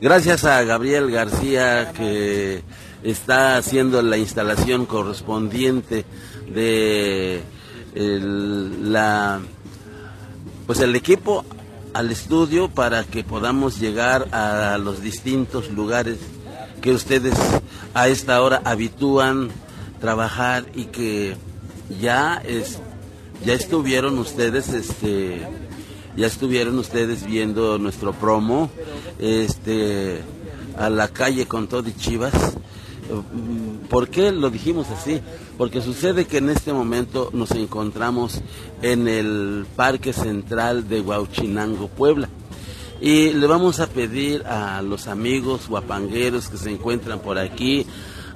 Gracias a Gabriel García que está haciendo la instalación correspondiente de la pues el equipo al estudio para que podamos llegar a los distintos lugares que ustedes a esta hora habitúan trabajar y que ya es ya estuvieron ustedes este ya estuvieron ustedes viendo nuestro promo este a la calle con todo y Chivas. ¿Por qué lo dijimos así? Porque sucede que en este momento nos encontramos en el Parque Central de Huauchinango, Puebla. Y le vamos a pedir a los amigos guapangueros que se encuentran por aquí,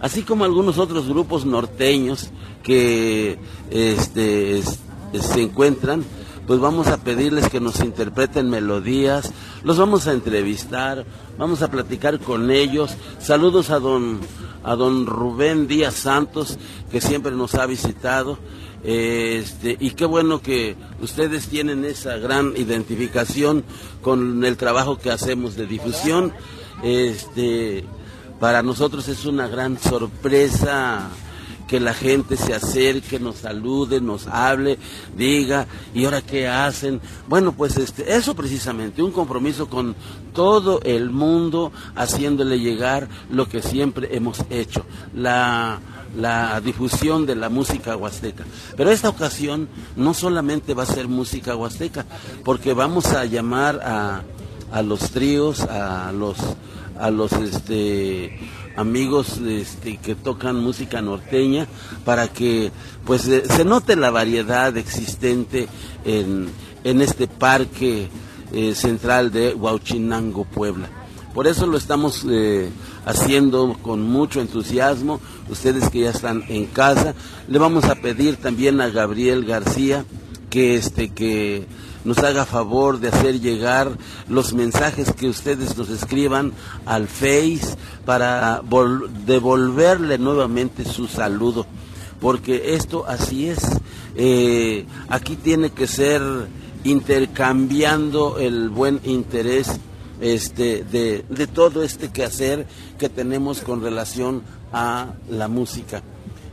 así como algunos otros grupos norteños que este, es- se encuentran, pues vamos a pedirles que nos interpreten melodías, los vamos a entrevistar, vamos a platicar con ellos. Saludos a don, a don Rubén Díaz Santos, que siempre nos ha visitado. Este, y qué bueno que ustedes tienen esa gran identificación con el trabajo que hacemos de difusión. Este, para nosotros es una gran sorpresa que la gente se acerque, nos salude, nos hable, diga, ¿y ahora qué hacen? Bueno, pues este, eso precisamente, un compromiso con todo el mundo, haciéndole llegar lo que siempre hemos hecho, la, la difusión de la música huasteca. Pero esta ocasión no solamente va a ser música huasteca, porque vamos a llamar a, a los tríos, a los, a los este, amigos este, que tocan música norteña para que pues eh, se note la variedad existente en, en este parque eh, central de Huauchinango, Puebla. Por eso lo estamos eh, haciendo con mucho entusiasmo. Ustedes que ya están en casa, le vamos a pedir también a Gabriel García que este que nos haga favor de hacer llegar los mensajes que ustedes nos escriban al Face para vol- devolverle nuevamente su saludo. Porque esto así es. Eh, aquí tiene que ser intercambiando el buen interés este de, de todo este quehacer que tenemos con relación a la música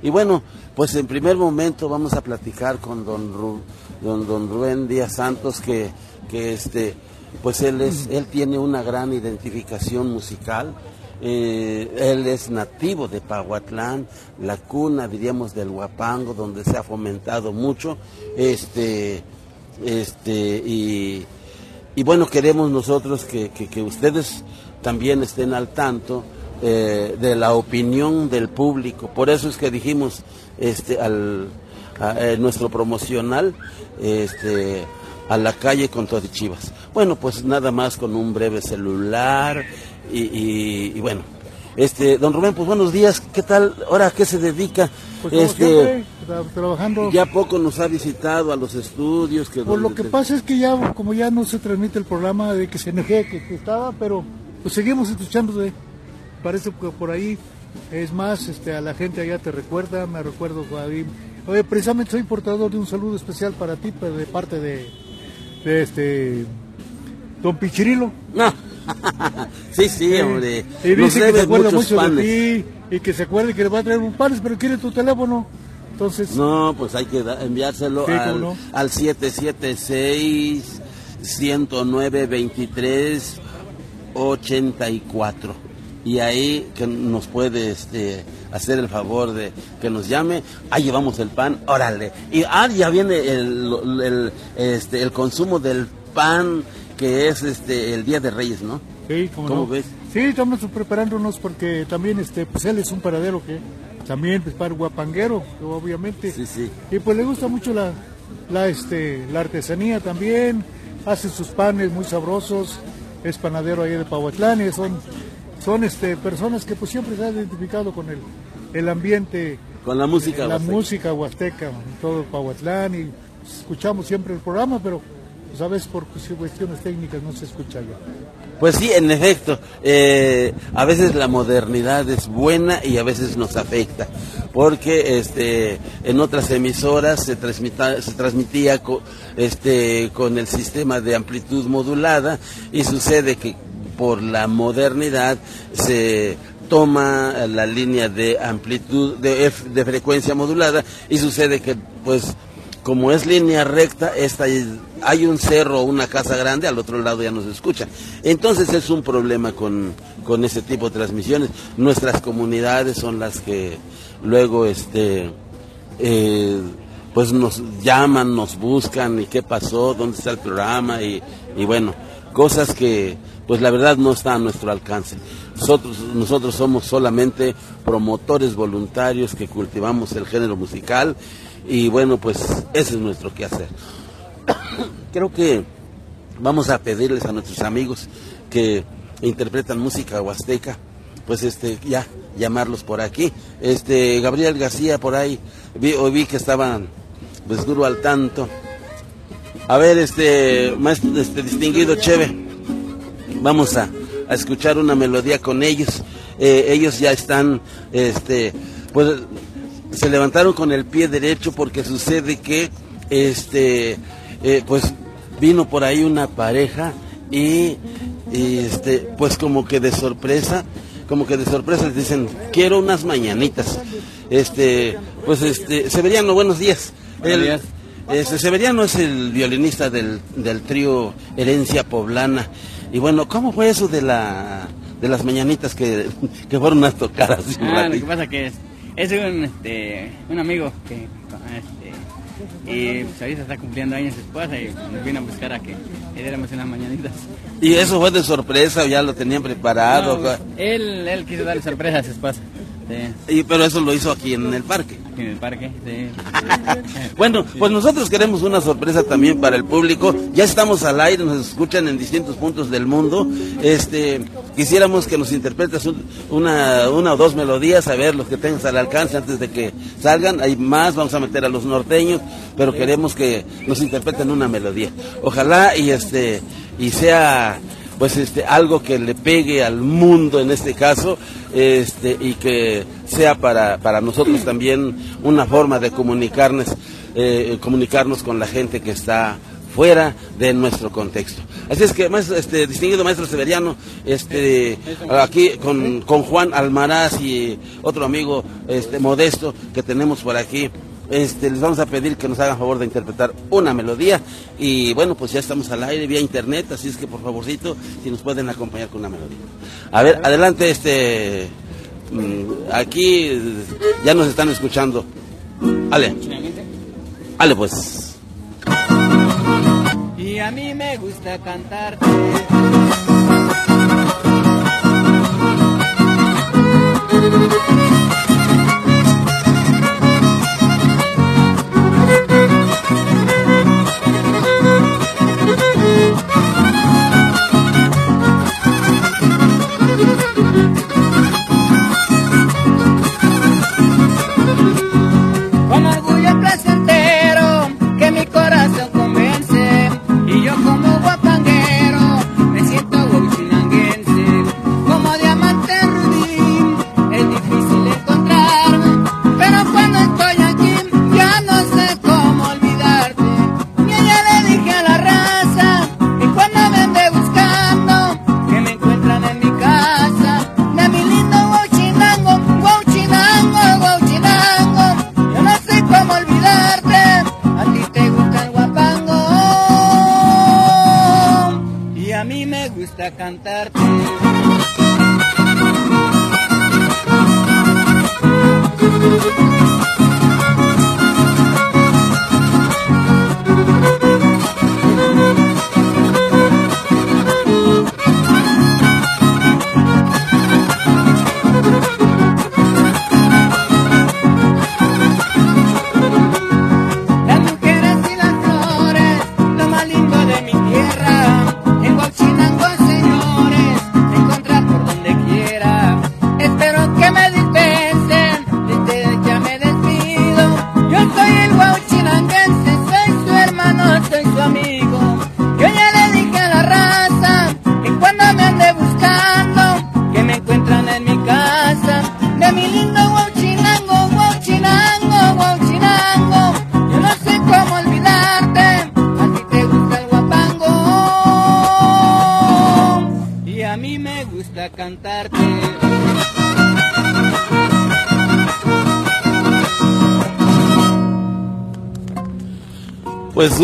y bueno, pues en primer momento vamos a platicar con don, Ru- don, don Rubén Díaz Santos, que, que este, pues él, es, él tiene una gran identificación musical. Eh, él es nativo de Pahuatlán, la cuna, diríamos, del Huapango, donde se ha fomentado mucho. Este, este, y, y bueno, queremos nosotros que, que- que ustedes también estén al tanto eh, de la opinión del público. Por eso es que dijimos este, al, a- eh, nuestro promocional este, a la calle con todo y Chivas. Bueno, pues nada más con un breve celular y, y- y bueno. Este, don Rubén, pues buenos días, ¿qué tal? ¿Ahora a qué se dedica? Pues este, siempre, trabajando. ya poco nos ha visitado a los estudios. Que Por lo que te- pasa es que ya, como ya no se transmite el programa de que se energía que, que estaba, pero pues seguimos escuchando de, parece que por ahí, es más, este, a la gente allá te recuerda, me recuerdo ahí. Oye, precisamente soy portador de un saludo especial para ti, pero de parte de, de este, don Pichirilo. No. sí, sí, hombre. Y dice que se acuerda mucho panes. de ti y que se acuerda que le va a traer un panes, pero quiere tu teléfono. Entonces, No, pues hay que enviárselo Sí, al, no. al 776 109 23 84 y ahí que nos puede este, hacer el favor de que nos llame, ahí llevamos el pan, órale. Y ah, ya viene el, el, este, el consumo del pan que es este el Día de Reyes, ¿no? Sí, ¿cómo, ¿Cómo no? ves? Sí, estamos preparándonos porque también este, pues él es un paradero que también pues para guapanguero, obviamente. Sí, sí. Y pues le gusta mucho la, la, este, la artesanía también, hace sus panes muy sabrosos es panadero ahí de Pahuatlán y son, son este, personas que pues siempre se han identificado con el, el ambiente, Con la música. la huasteca. música huasteca, todo Pahuatlán y pues, escuchamos siempre el programa, pero pues, a veces por cuestiones técnicas no se escucha ya. Pues sí, en efecto, eh, a veces la modernidad es buena y a veces nos afecta, porque este, en otras emisoras se, transmita- se transmitía co- este, con el sistema de amplitud modulada y sucede que por la modernidad se toma la línea de amplitud de, de frecuencia modulada y sucede que pues como es línea recta, esta es- hay un cerro o una casa grande, al otro lado ya no se escucha. Entonces es un problema con, con ese tipo de transmisiones. Nuestras comunidades son las que luego este eh, pues nos llaman, nos buscan y qué pasó, dónde está el programa y, y bueno, cosas que pues la verdad no está a nuestro alcance. Nosotros, nosotros somos solamente promotores voluntarios que cultivamos el género musical y bueno, pues ese es nuestro quehacer. Creo que vamos a pedirles a nuestros amigos que interpretan música huasteca, pues este ya llamarlos por aquí. Este Gabriel García por ahí vi, hoy vi que estaban pues duro al tanto. A ver, este maestro este distinguido Cheve, vamos a, a escuchar una melodía con ellos. Eh, ellos ya están, este, pues se levantaron con el pie derecho porque sucede que, este, eh, pues vino por ahí una pareja y, y, este, pues como que de sorpresa, como que de sorpresa les dicen, quiero unas mañanitas. Este, pues este, Severiano, buenos días. Buenos El- días. Este, Severiano es el violinista del, del trío Herencia Poblana. Y bueno, ¿cómo fue eso de la de las mañanitas que, que fueron a tocar así un Ah, lo que pasa que es, es un, este, un amigo que este, y pues ahorita está cumpliendo años su esposa y nos vino a buscar a que le diéramos unas mañanitas. ¿Y eso fue de sorpresa o ya lo tenían preparado? No, él, él quiso darle sorpresa a su esposa. Sí, Y, pero eso lo hizo aquí en el parque. En el parque. Bueno, pues nosotros queremos una sorpresa también para el público. Ya estamos al aire, nos escuchan en distintos puntos del mundo. Este, quisiéramos que nos interpretes un- una, una o dos melodías, a ver los que tengas al alcance antes de que salgan. Hay más, vamos a meter a los norteños, pero queremos que nos interpreten una melodía. Ojalá y este y sea pues este algo que le pegue al mundo en este caso este y que sea para, para nosotros también una forma de comunicarnos eh, comunicarnos con la gente que está fuera de nuestro contexto. Así es que maestro, este distinguido maestro Severiano este aquí con, con Juan Almaraz y otro amigo este modesto que tenemos por aquí este, les vamos a pedir que nos hagan favor de interpretar una melodía y bueno, pues ya estamos al aire vía internet, así es que por favorcito, si nos pueden acompañar con una melodía. A ver, adelante, este, mm, aquí ya nos están escuchando. Ale, ale pues. Y a mí me gusta cantarte.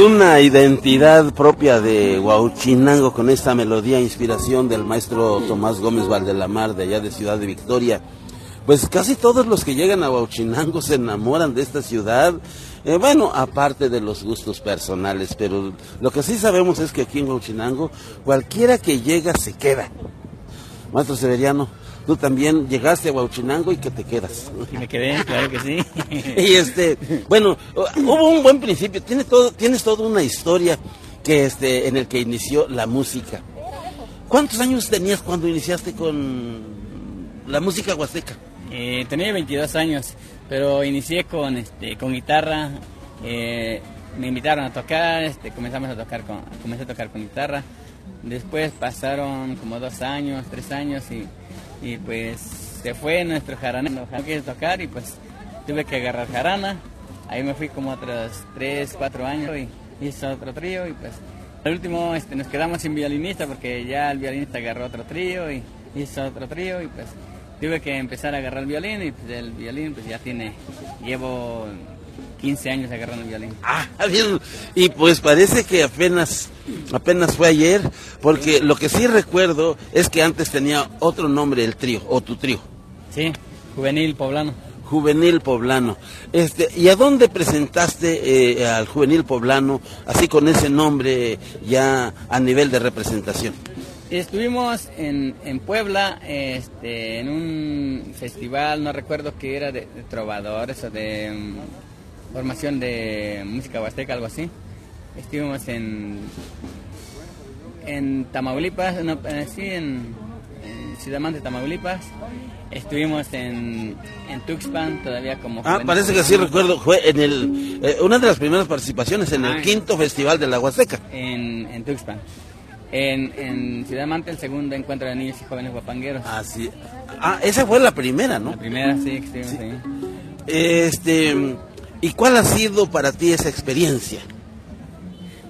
Una identidad propia de Huauchinango con esta melodía, inspiración del maestro Tomás Gómez Valdelamar de allá de Ciudad de Victoria. Pues casi todos los que llegan a Huauchinango se enamoran de esta ciudad. Eh, bueno, aparte de los gustos personales, pero lo que sí sabemos es que aquí en Huauchinango cualquiera que llega se queda. Maestro Severiano, tú también llegaste a Huauchinango y que te quedas. Y me quedé, claro que sí. Y este, bueno, hubo un buen principio, tiene todo, tienes toda una historia que este, en el que inició la música. ¿Cuántos años tenías cuando iniciaste con la música huasteca? Eh, tenía 22 años, pero inicié con, este, con guitarra. eh, me invitaron a tocar, este, comenzamos a tocar con, comencé a tocar con guitarra. Después pasaron como dos años, tres años y, y pues se fue nuestro jarana. No quise tocar y pues tuve que agarrar jarana. Ahí me fui como otros tres, cuatro años y hice otro trío y pues al último este, nos quedamos sin violinista porque ya el violinista agarró otro trío y hizo otro trío y pues tuve que empezar a agarrar el violín y pues el violín pues ya tiene, llevo 15 años agarrando el violín. Ah, bien. Y pues parece que apenas, apenas fue ayer, porque lo que sí recuerdo es que antes tenía otro nombre el trío, o tu trío, Sí, juvenil poblano. Juvenil Poblano. Este, ¿y a dónde presentaste eh, al Juvenil Poblano, así con ese nombre ya a nivel de representación? Estuvimos en, en Puebla, este, en un festival, no recuerdo qué era, de, de trovadores o de mm, formación de música huasteca, algo así. Estuvimos en, en Tamaulipas, no, eh, sí, en, en Ciudad Mante, Tamaulipas. Estuvimos en, en Tuxpan, todavía como... Ah, parece que sí recuerdo, fue en el, eh, una de las primeras participaciones en el Ah. quinto festival de la Huasteca. En, en Tuxpan. En, en Ciudad Mante, el segundo encuentro de niños y jóvenes guapangueros. Ah, sí. Ah, esa fue la primera, ¿no? La primera, sí, que estuvimos ahí. Este, ¿y cuál ha sido para ti esa experiencia?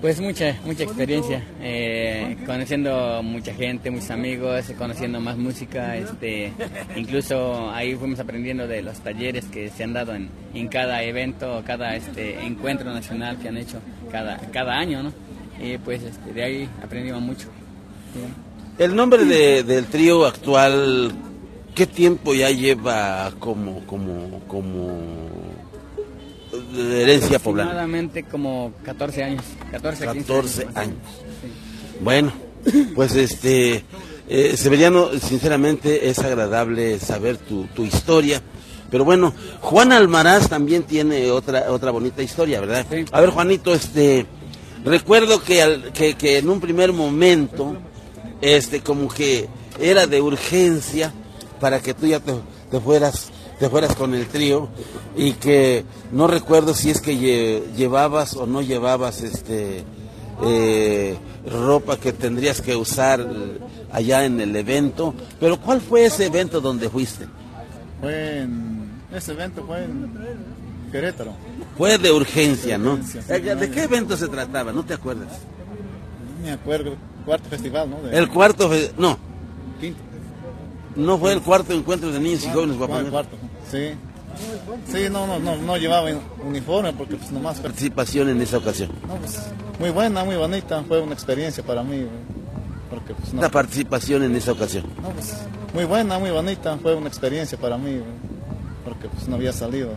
Pues mucha, mucha experiencia, eh, conociendo mucha gente, muchos amigos, conociendo más música, este, incluso ahí fuimos aprendiendo de los talleres que se han dado en, en cada evento, cada este encuentro nacional que han hecho cada, cada año, ¿no? Y pues este, de ahí aprendimos mucho. Sí. El nombre de- del trío actual, ¿qué tiempo ya lleva como, como, como de herencia poblana? Aproximadamente como 14 años, 14, 15 14 más o años. Sí. Bueno, pues este, eh, Severiano, sinceramente es agradable saber tu, tu historia. Pero bueno, Juan Almaraz también tiene otra, otra bonita historia, ¿verdad? Sí. A ver, Juanito, este, recuerdo que, al- que, que en un primer momento, este, como que era de urgencia para que tú ya te, te fueras, te fueras con el trío y que no recuerdo si es que lle- llevabas o no llevabas, este, eh, ropa que tendrías que usar allá en el evento. Pero ¿cuál fue ese evento donde fuiste? Fue en. Ese evento fue en Querétaro. Fue de urgencia, ¿no? urgencia, sí, Eh, ¿De qué evento se trataba? ¿No te acuerdas? No me acuerdo. Cuarto festival, ¿no? De- El cuarto, no, Quinto. no fue el cuarto encuentro de niños y jóvenes cuarto. Sí. Sí, no, no, no, no llevaba uniforme porque pues nomás. Participación en esa ocasión. No, pues, muy buena, muy bonita. Fue una experiencia para mí. Porque pues no. La participación en esa ocasión. no, pues, muy buena, muy bonita. Fue una experiencia para mí. Porque pues no había salido.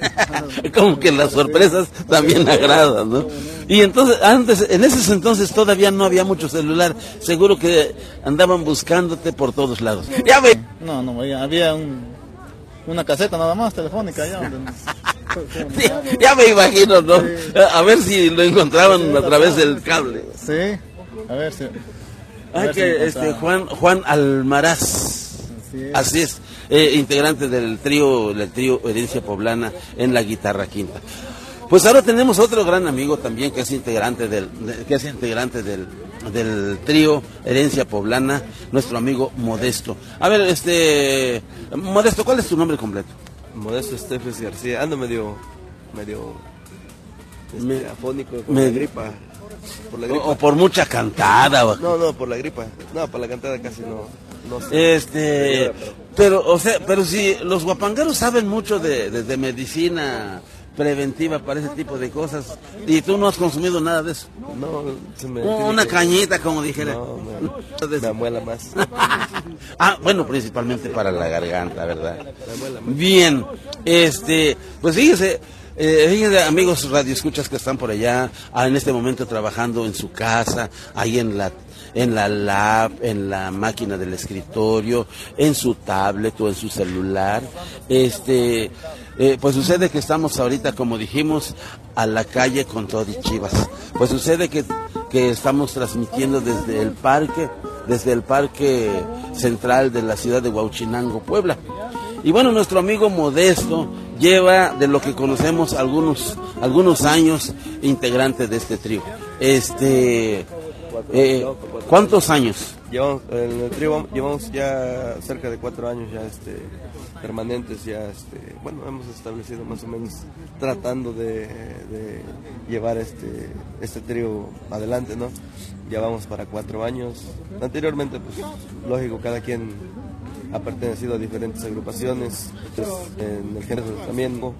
Como que las sorpresas también agradan, ¿no? Y entonces, antes, en esos entonces todavía no había mucho celular. Seguro que andaban buscándote por todos lados. Ya ve. No, no, había un, una caseta nada más telefónica donde- Sí, ya me imagino, ¿no? A ver si lo encontraban a través del cable. Sí, a ver si. a ver que este. Juan Juan Almaraz. Así es. Así es, eh, integrante del trío, del trío Herencia Poblana en la guitarra quinta. Pues ahora tenemos otro gran amigo también que es integrante del, de- que es integrante del, del trío Herencia Poblana, nuestro amigo Modesto. A ver, este Modesto, ¿cuál es tu nombre completo? Modesto Estefes García, ando medio, medio este, Me- afónico con me- la gripa. Por la O, gripa. o por mucha cantada. o- No, no, por la gripa. No, por la cantada casi no. no sé. Este, pero, o sea, pero si los guapangueros saben mucho de, de- de medicina preventiva para ese tipo de cosas y tú no has consumido nada de eso. No, se me. Una cañita, como dijera. No, me, me amuela más. ah, bueno, principalmente para la garganta, ¿verdad? Bien, este, pues fíjese, eh, fíjense amigos radioescuchas que están por allá, ah, en este momento trabajando en su casa, ahí en la en la lab, en la máquina del escritorio, en su tablet o en su celular. Este, eh, pues sucede que estamos ahorita, como dijimos, a la calle con todo y chivas. Pues sucede que, que estamos transmitiendo desde el parque, desde el parque central de la ciudad de Huauchinango, Puebla. Y bueno, nuestro amigo Modesto lleva de lo que conocemos algunos, algunos años integrante de este trío. Este, eh, ¿cuántos años? Llevamos, en el trío llevamos ya cerca de cuatro años ya este, permanentes, ya este, bueno, hemos establecido más o menos tratando de, de llevar este, este trío adelante, ¿no? Ya vamos para cuatro años. Anteriormente, pues, lógico, cada quien ha pertenecido a diferentes agrupaciones, pues, en el género también, ¿no?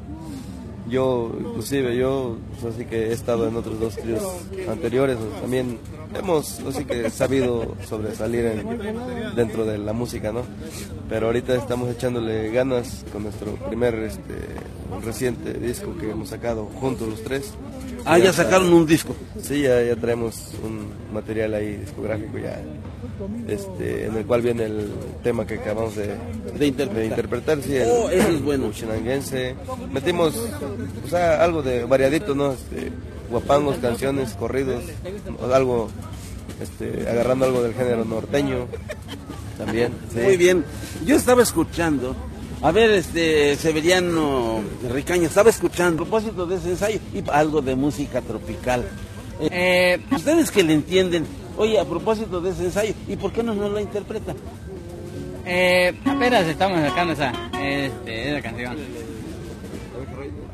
Yo, inclusive, yo, pues, así que he estado en otros dos tríos anteriores, pues, también hemos, así que sabido sobresalir en- dentro de la música, ¿no? Pero ahorita estamos echándole ganas con nuestro primer, este, reciente disco que hemos sacado juntos los tres. Ah, ya está- sacaron un disco. Sí, ya, ya traemos un material ahí discográfico ya, este, en el cual viene el tema que acabamos de, De interpretar. interpretar, sí, el Oh, eso es bueno. Chinanguense. Metimos, o sea, algo de variadito, ¿no? Este, guapangos, canciones, corridos, o algo, este, agarrando algo del género norteño, también. sí. Muy bien. Yo estaba escuchando, a ver, este, Severiano Ricaño, estaba escuchando, a propósito de ese ensayo, y algo de música tropical. Eh, Ustedes que le entienden, oye, a propósito de ese ensayo, ¿y por qué no nos la interpretan? eh, apenas estamos sacando esa, este, esa canción.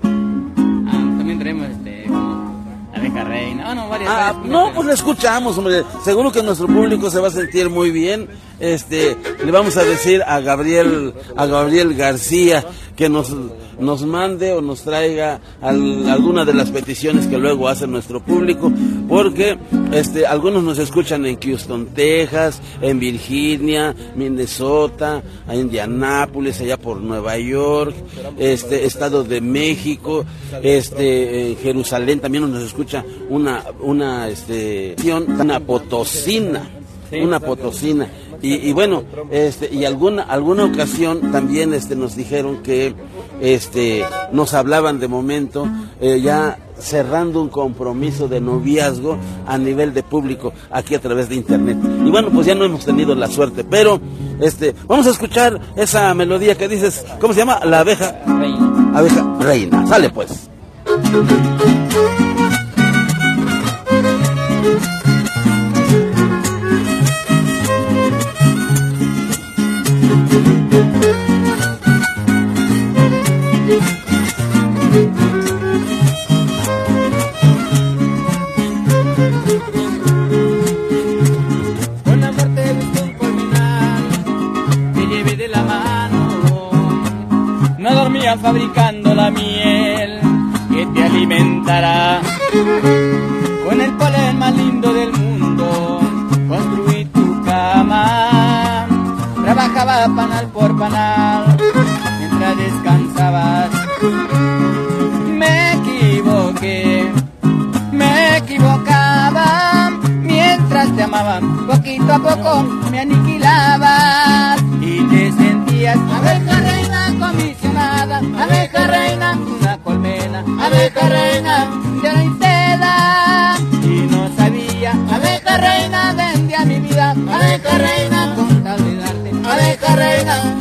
Ah, también traemos este, como la abeja reina. Ah, no, varias. Ah, varias, no, pues la escuchamos, hombre. Seguro que nuestro público se va a sentir muy bien. Este, le vamos a decir a Gabriel, a Gabriel García que nos, nos mande o nos traiga al- alguna de las peticiones que luego hace nuestro público, porque este, algunos nos escuchan en Houston, Texas, en Virginia, Minnesota, en Indianápolis, allá por Nueva York, este, Estado de México, este, en Jerusalén también nos escucha una, una, este, una potosina, una potosina. Y, y bueno, este, y alguna, alguna ocasión también este, nos dijeron que este, nos hablaban de momento eh, ya cerrando un compromiso de noviazgo a nivel de público aquí a través de internet. Y bueno, pues ya no hemos tenido la suerte, pero este, vamos a escuchar esa melodía que dices, ¿cómo se llama? La abeja Reina. abeja reina. Sale pues. Fabricando la miel que te alimentará. Panal por panal mientras descansabas. Me equivoqué me equivocaba mientras te amaban poquito a poco me aniquilabas y te sentías abeja reina comisionada abeja reina una colmena abeja reina de la seda y no sabía abeja reina vendía mi vida abeja reina con tal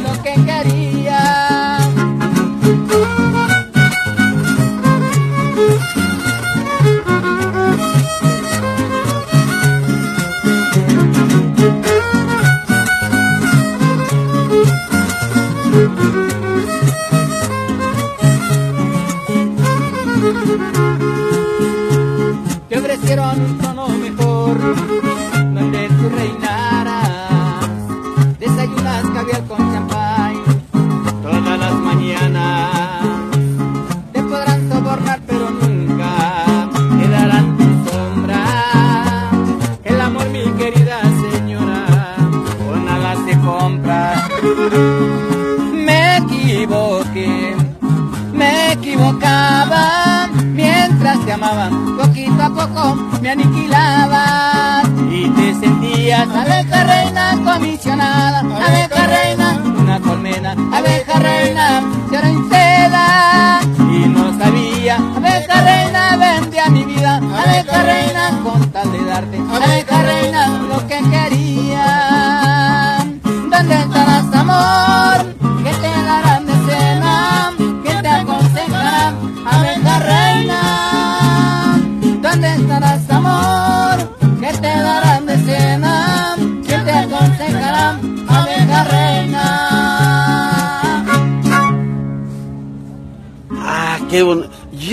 me aniquilaba. Y te sentías abeja reina comisionada, abeja reina, una colmena, abeja reina, cierra en seda. Y no sabía, abeja reina, vendía mi vida, abeja reina, con tal de darte, abeja reina, lo que quería. ¿Dónde estarás, amor? ¿Qué te darán de cena? ¿Qué te aconsejarán, abeja reina?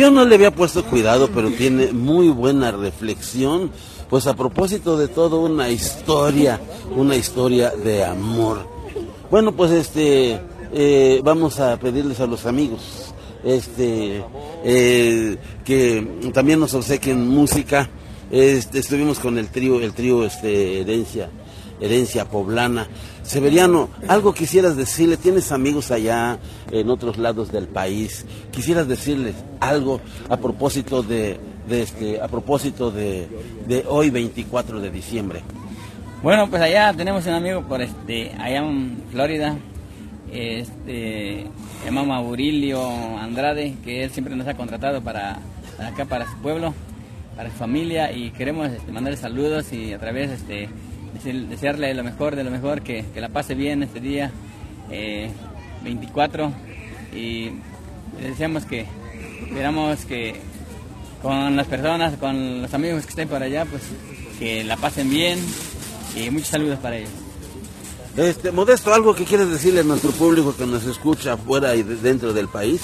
Yo no le había puesto cuidado, pero tiene muy buena reflexión. Pues a propósito de todo, una historia, una historia de amor. Bueno, pues este, eh, vamos a pedirles a los amigos, este, eh, que también nos obsequien música. Este, estuvimos con el trío, el trío, este, herencia, herencia poblana. Severiano, algo quisieras decirle, tienes amigos allá en otros lados del país, quisieras decirles algo a propósito de, este, a propósito de, hoy 24 de diciembre. Bueno, pues allá tenemos un amigo por este, allá en Florida, este, se llama Maurilio Andrade, que él siempre nos ha contratado para, acá, para su pueblo, para su familia, y queremos este, mandarle saludos y a través, este, desearle lo mejor de lo mejor, que, que la pase bien este día eh, 24, y le deseamos que, esperamos que con las personas, con los amigos que estén por allá, pues que la pasen bien y muchos saludos para ellos. Este, Modesto, algo que quieres decirle a nuestro público que nos escucha fuera y de- dentro del país.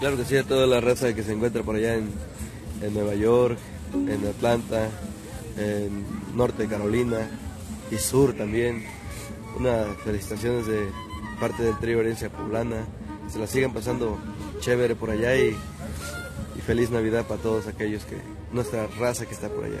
Claro que sí, a toda la raza que se encuentra por allá en, en Nueva York, en Atlanta, en Norte de Carolina y Sur también. Unas felicitaciones de parte del trío Herencia Poblana. Se la sigan pasando chévere por allá y, y feliz Navidad para todos aquellos que, nuestra raza que está por allá.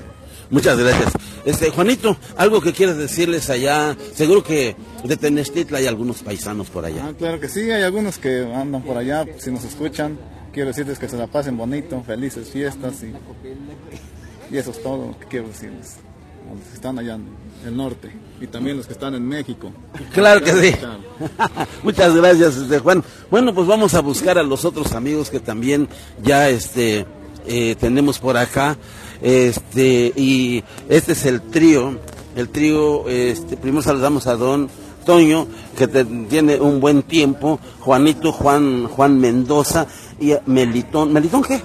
Muchas gracias. Este, Juanito, algo que quieres decirles allá. Seguro que de Tenestitla hay algunos paisanos por allá. Ah, claro que sí, hay algunos que andan por allá, si nos escuchan, quiero decirles que se la pasen bonito, felices fiestas y, y eso es todo lo que quiero decirles. A los que están allá en el norte y también los que están en México. Claro que sí. Muchas gracias, este, Juan. Bueno, pues vamos a buscar a los otros amigos que también ya este, eh, tenemos por acá. Este, y este es el trío. El trío, este, primero saludamos a don Toño, que te- tiene un buen tiempo, Juanito, Juan, Juan Mendoza y Melitón. ¿Melitón qué?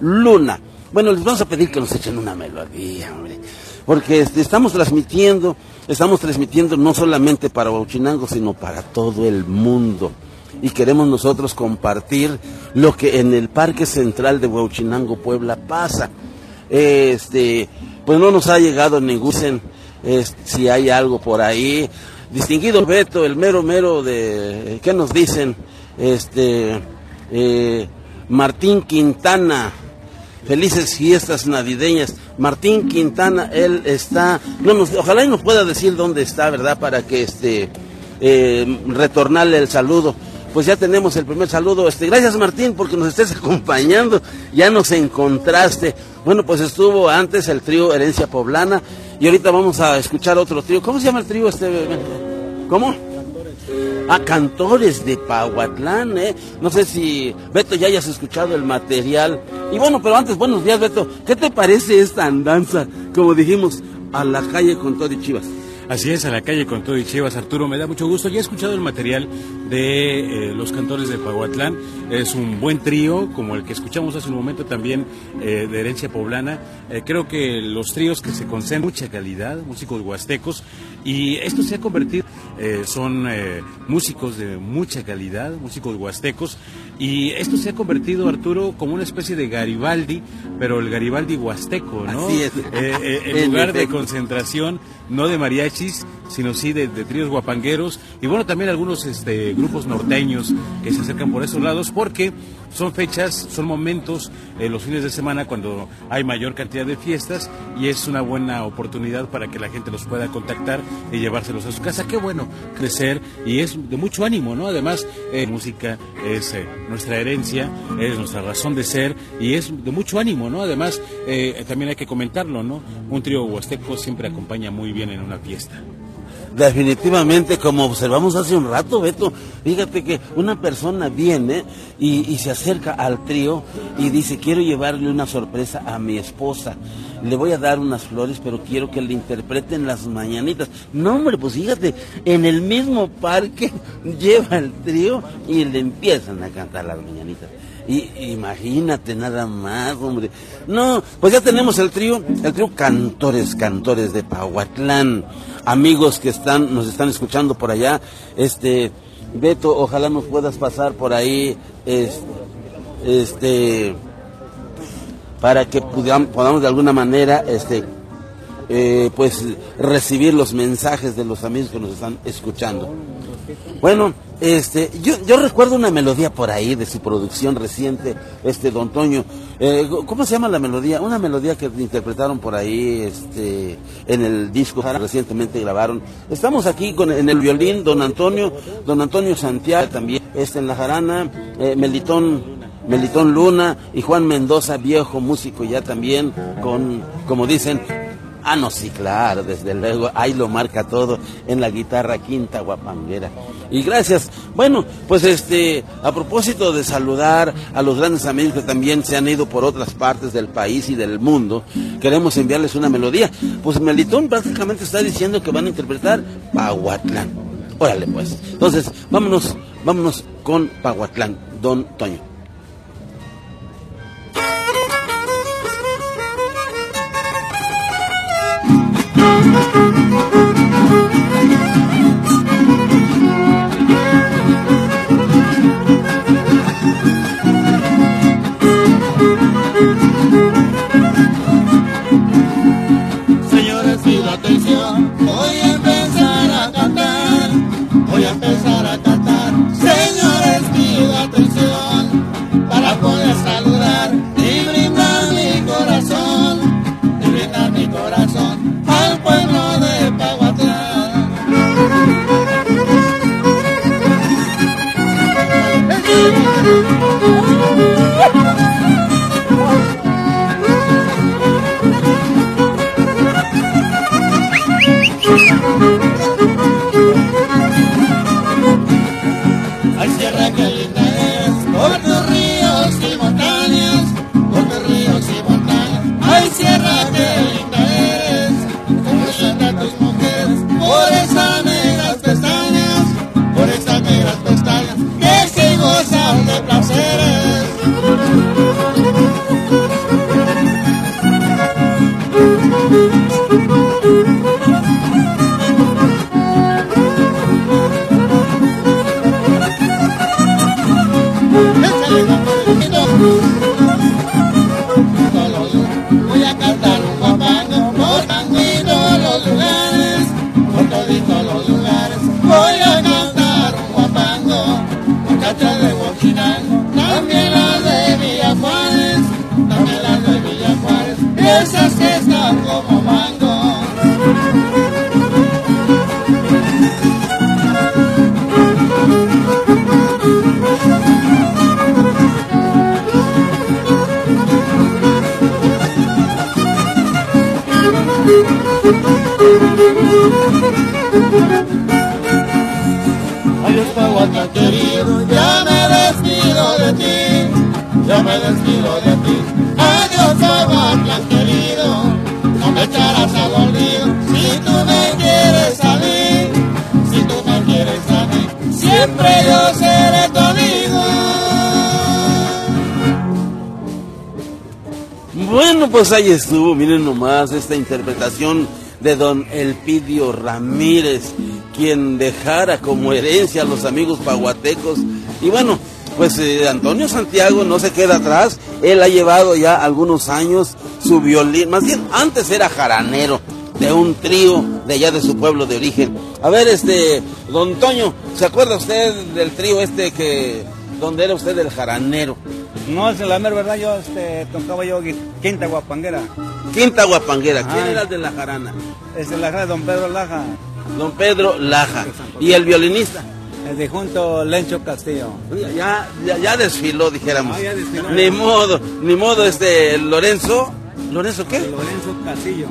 Luna. Bueno, les vamos a pedir que nos echen una melodía, hombre. Porque este, estamos transmitiendo, estamos transmitiendo no solamente para Huachinango, sino para todo el mundo. Y queremos nosotros compartir lo que en el Parque Central de Huachinango, Puebla, pasa. Este, pues no nos ha llegado ningún, es- si hay algo por ahí. Distinguido Beto, el mero mero de, ¿qué nos dicen? Este, eh, Martín Quintana, felices fiestas navideñas. Martín Quintana, él está, no nos, ojalá y nos pueda decir dónde está, ¿verdad? Para que este, eh, retornarle el saludo. Pues ya tenemos el primer saludo. Este, gracias Martín porque nos estés acompañando. Ya nos encontraste. Bueno, pues estuvo antes el trío Herencia Poblana y ahorita vamos a escuchar otro trío. ¿Cómo se llama el trío este? ¿Cómo? A cantores de Pahuatlán, ¿eh? No sé si, Beto, ya hayas escuchado el material. Y bueno, pero antes, buenos días, Beto. ¿Qué te parece esta andanza, como dijimos, a la calle con todo y chivas? Así es, a la calle con todo y Chivas, Arturo, me da mucho gusto. Ya he escuchado el material de eh, los cantores de Pahuatlán. Es un buen trío, como el que escuchamos hace un momento también eh, de herencia poblana. Eh, creo que los tríos que se concentran mucha calidad, músicos huastecos, y esto se ha convertido, son músicos de mucha calidad, músicos huastecos, y esto se ha convertido, Arturo, como una especie de Garibaldi, pero el Garibaldi huasteco, ¿no? Así es. En lugar de concentración, no de sino sí de, de tríos guapangueros y bueno, también algunos este, grupos norteños que se acercan por esos lados porque son fechas, son momentos, eh, los fines de semana cuando hay mayor cantidad de fiestas y es una buena oportunidad para que la gente los pueda contactar y llevárselos a su casa. Qué bueno crecer y es de mucho ánimo, ¿no? Además, eh, música es eh, nuestra herencia, es nuestra razón de ser y es de mucho ánimo, ¿no? Además, eh, también hay que comentarlo, ¿no? Un trío huasteco siempre acompaña muy bien en una fiesta. Definitivamente, como observamos hace un rato, Beto, fíjate que una persona viene y, se acerca al trío y dice, quiero llevarle una sorpresa a mi esposa. Le voy a dar unas flores, pero quiero que le interpreten las mañanitas. No, hombre, pues fíjate, en el mismo parque lleva el trío y le empiezan a cantar las mañanitas. Y imagínate nada más, hombre. No, pues ya tenemos el trío, el trío Cantores, Cantores de Pahuatlán. Amigos que están, nos están escuchando por allá, este, Beto, ojalá nos puedas pasar por ahí, este, este para que podamos, podamos de alguna manera, este, eh, pues recibir los mensajes de los amigos que nos están escuchando. Bueno, este, yo, yo recuerdo una melodía por ahí de su producción reciente, este Don Toño. Eh, ¿Cómo se llama la melodía? Una melodía que interpretaron por ahí, este, en el disco recientemente grabaron. Estamos aquí con en el violín Don Antonio, Don Antonio Santiago también, este en la jarana, eh, Melitón Melitón Luna y Juan Mendoza, viejo músico ya también, con, como dicen, Ah, no, sí, claro, desde luego, ahí lo marca todo en la guitarra quinta guapanguera. Y gracias. Bueno, pues este, a propósito de saludar a los grandes amigos que también se han ido por otras partes del país y del mundo, queremos enviarles una melodía. Pues Melitón prácticamente está diciendo que van a interpretar Pahuatlán. Órale, pues. Entonces, vámonos, vámonos con Pahuatlán, Don Toño. Atención, Pahuatlán querido, ya me despido de ti, ya me despido de ti. Adiós Pahuatlán querido, no me echarás al olvido, si tú me quieres mí, si tú me quieres mí, siempre yo seré tu amigo. Bueno, pues ahí estuvo, miren nomás esta interpretación de don Elpidio Ramírez, quien dejara como herencia a los amigos paguatecos. Y bueno, pues eh, Antonio Santiago no se queda atrás, él ha llevado ya algunos años su violín, más bien antes era jaranero de un trío de allá de su pueblo de origen. A ver, este, don Toño, ¿se acuerda usted del trío este que, donde era usted el jaranero. No, es la mera verdad, yo este, tocaba yo quinta guapanguera. Quinta guapanguera, ¿quién Ah. era el de la jarana? Es de la cara de don Pedro Laja, Don Pedro Laja. ¿Y el violinista? el de junto Lencho Castillo. Ya, ya, ya desfiló, dijéramos. Ah, ya desfiló. Ni modo, ni modo, este, Lorenzo. ¿Lorenzo qué? Lorenzo Castillo.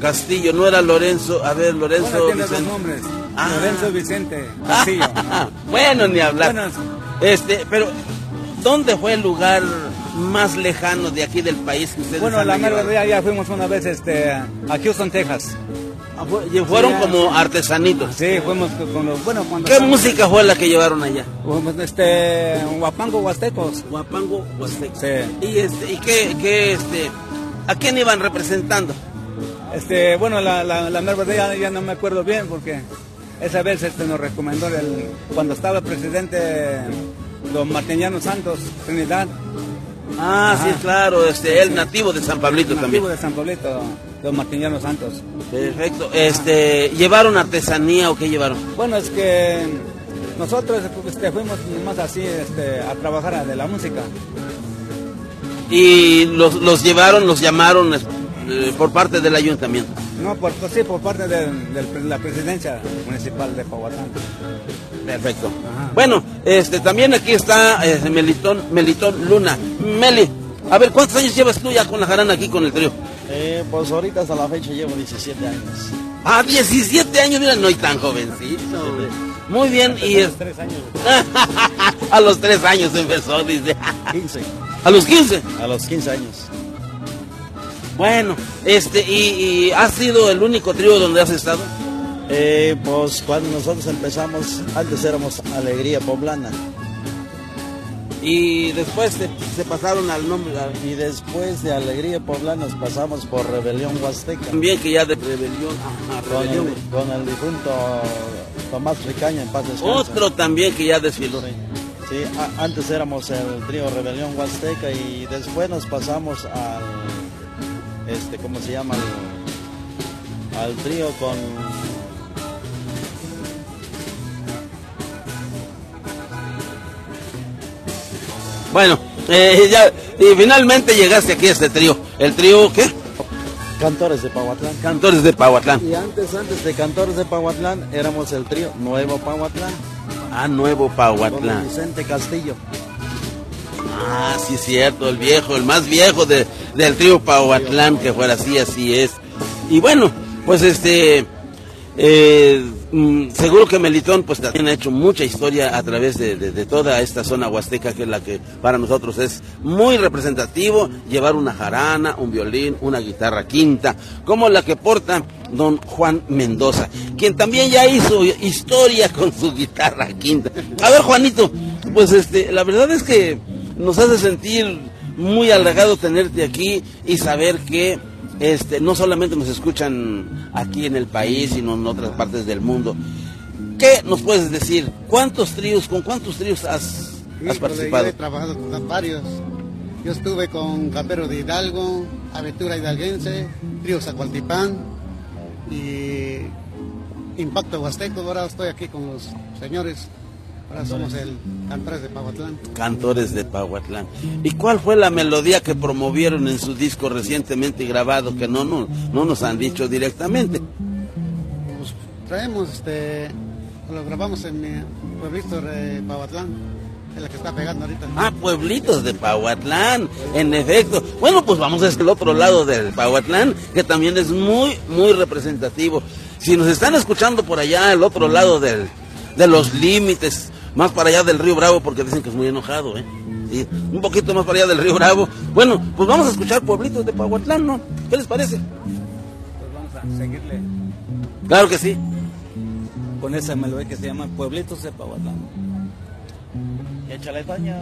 Castillo, no era Lorenzo. A ver, Lorenzo. Bueno, Vicente. nombres. Ah. Lorenzo Vicente Castillo. bueno, ni hablar. Bueno, Este, pero, ¿dónde fue el lugar más lejano de aquí del país que ustedes Bueno, han la mera ya fuimos una vez este, a Houston, Texas. Ah, Fueron Sí, como artesanitos. Sí, fuimos con los, bueno, cuando ¿Qué música fue la que llevaron allá? Este, Huapango Huastecos. Guapango, Huasteco. Sí. ¿Y, este, y qué, qué, este, a quién iban representando? Este, bueno, la, la, la verdad ya, ya no me acuerdo bien porque esa vez este, nos recomendó el, cuando estaba el presidente don Martiniano Santos, Trinidad. Ah, Ajá. sí, claro, este, el nativo de San Pablito nativo también. de San Pablito, don Martiniano Santos. Perfecto. Este, ¿llevaron artesanía o qué llevaron? Bueno, es que nosotros este, fuimos más así este, a trabajar de la música. Y los, los llevaron, los llamaron eh, por parte del ayuntamiento. No, por, pues sí, por parte de, de la presidencia municipal de Pahuatán. Perfecto. Ajá. Bueno, este, también aquí está eh, Melitón, Melitón Luna. Meli, a ver, ¿cuántos años llevas tú ya con la jarana aquí con el trío? Eh, pues ahorita hasta la fecha llevo 17 años. Ah, 17 años, mira, no hay tan jovencito. Muy bien, y es... Tres años. a los 3 años empezó, dice. 15. a los 15. A los 15 años. Bueno, este, y, y ¿has sido el único trío donde has estado? Eh, pues cuando nosotros empezamos, antes éramos Alegría Poblana. Y después se, se pasaron al nombre, Y después de Alegría Poblana nos pasamos por Rebelión Huasteca. también que ya de rebelión, ajá, Con el, rebelión. con el difunto Tomás Ricaña en paz descanse. Otro también que ya desfiló. Sí, Sí, a- antes éramos el trío Rebelión Huasteca y después nos pasamos al, este, ¿cómo se llama? Al, al trío con... Bueno, eh, ya, y finalmente llegaste aquí a este trío. ¿El trío qué? Cantores de Pahuatlán. Cantores de Pahuatlán. Y antes, antes de Cantores de Pahuatlán, éramos el trío Nuevo Pahuatlán. Ah, Nuevo Pahuatlán. Vicente Castillo. Ah, sí, cierto, el viejo, el más viejo de, del trío Pahuatlán, que fuera así, así es. Y bueno, pues este, eh, mm, seguro que Melitón pues también ha hecho mucha historia a través de, de- toda esta zona huasteca, que es la que para nosotros es muy representativo, llevar una jarana, un violín, una guitarra quinta, como la que porta don Juan Mendoza, quien también ya hizo historia con su guitarra quinta. A ver, Juanito, pues este, la verdad es que nos hace sentir muy halagado tenerte aquí y saber que este, no solamente nos escuchan aquí en el país, sino en otras partes del mundo. ¿Qué nos puedes decir? ¿Cuántos tríos, con cuántos tríos has, participado? Yo he trabajado con varios. Yo estuve con Capero de Hidalgo, Aventura Hidalguense, Trío Zacualtipán y Impacto Huasteco. Ahora estoy aquí con los señores. Ahora somos el Cantores de Pahuatlán. Cantores de Pahuatlán. ¿Y cuál fue la melodía que promovieron en su disco recientemente grabado que no, no, no nos han dicho directamente? Pues traemos, este, lo grabamos en mi pueblito de Pahuatlán, es la que está pegando ahorita. Ah, pueblitos de Pahuatlán, en efecto. Bueno, pues vamos el otro lado del Pahuatlán, que también es muy, muy representativo. Si nos están escuchando por allá, el otro lado del, de los límites, más para allá del río Bravo, porque dicen que es muy enojado, ¿eh? Un poquito más para allá del río Bravo. Bueno, pues vamos a escuchar pueblitos de Pahuatlán, ¿no? ¿Qué les parece? Pues vamos a seguirle. Claro que sí. Con esa melodía que se llama Pueblitos de Pahuatlán. Échale baño.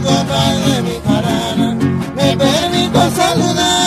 Paco, padre mi jarana, me permito saludar.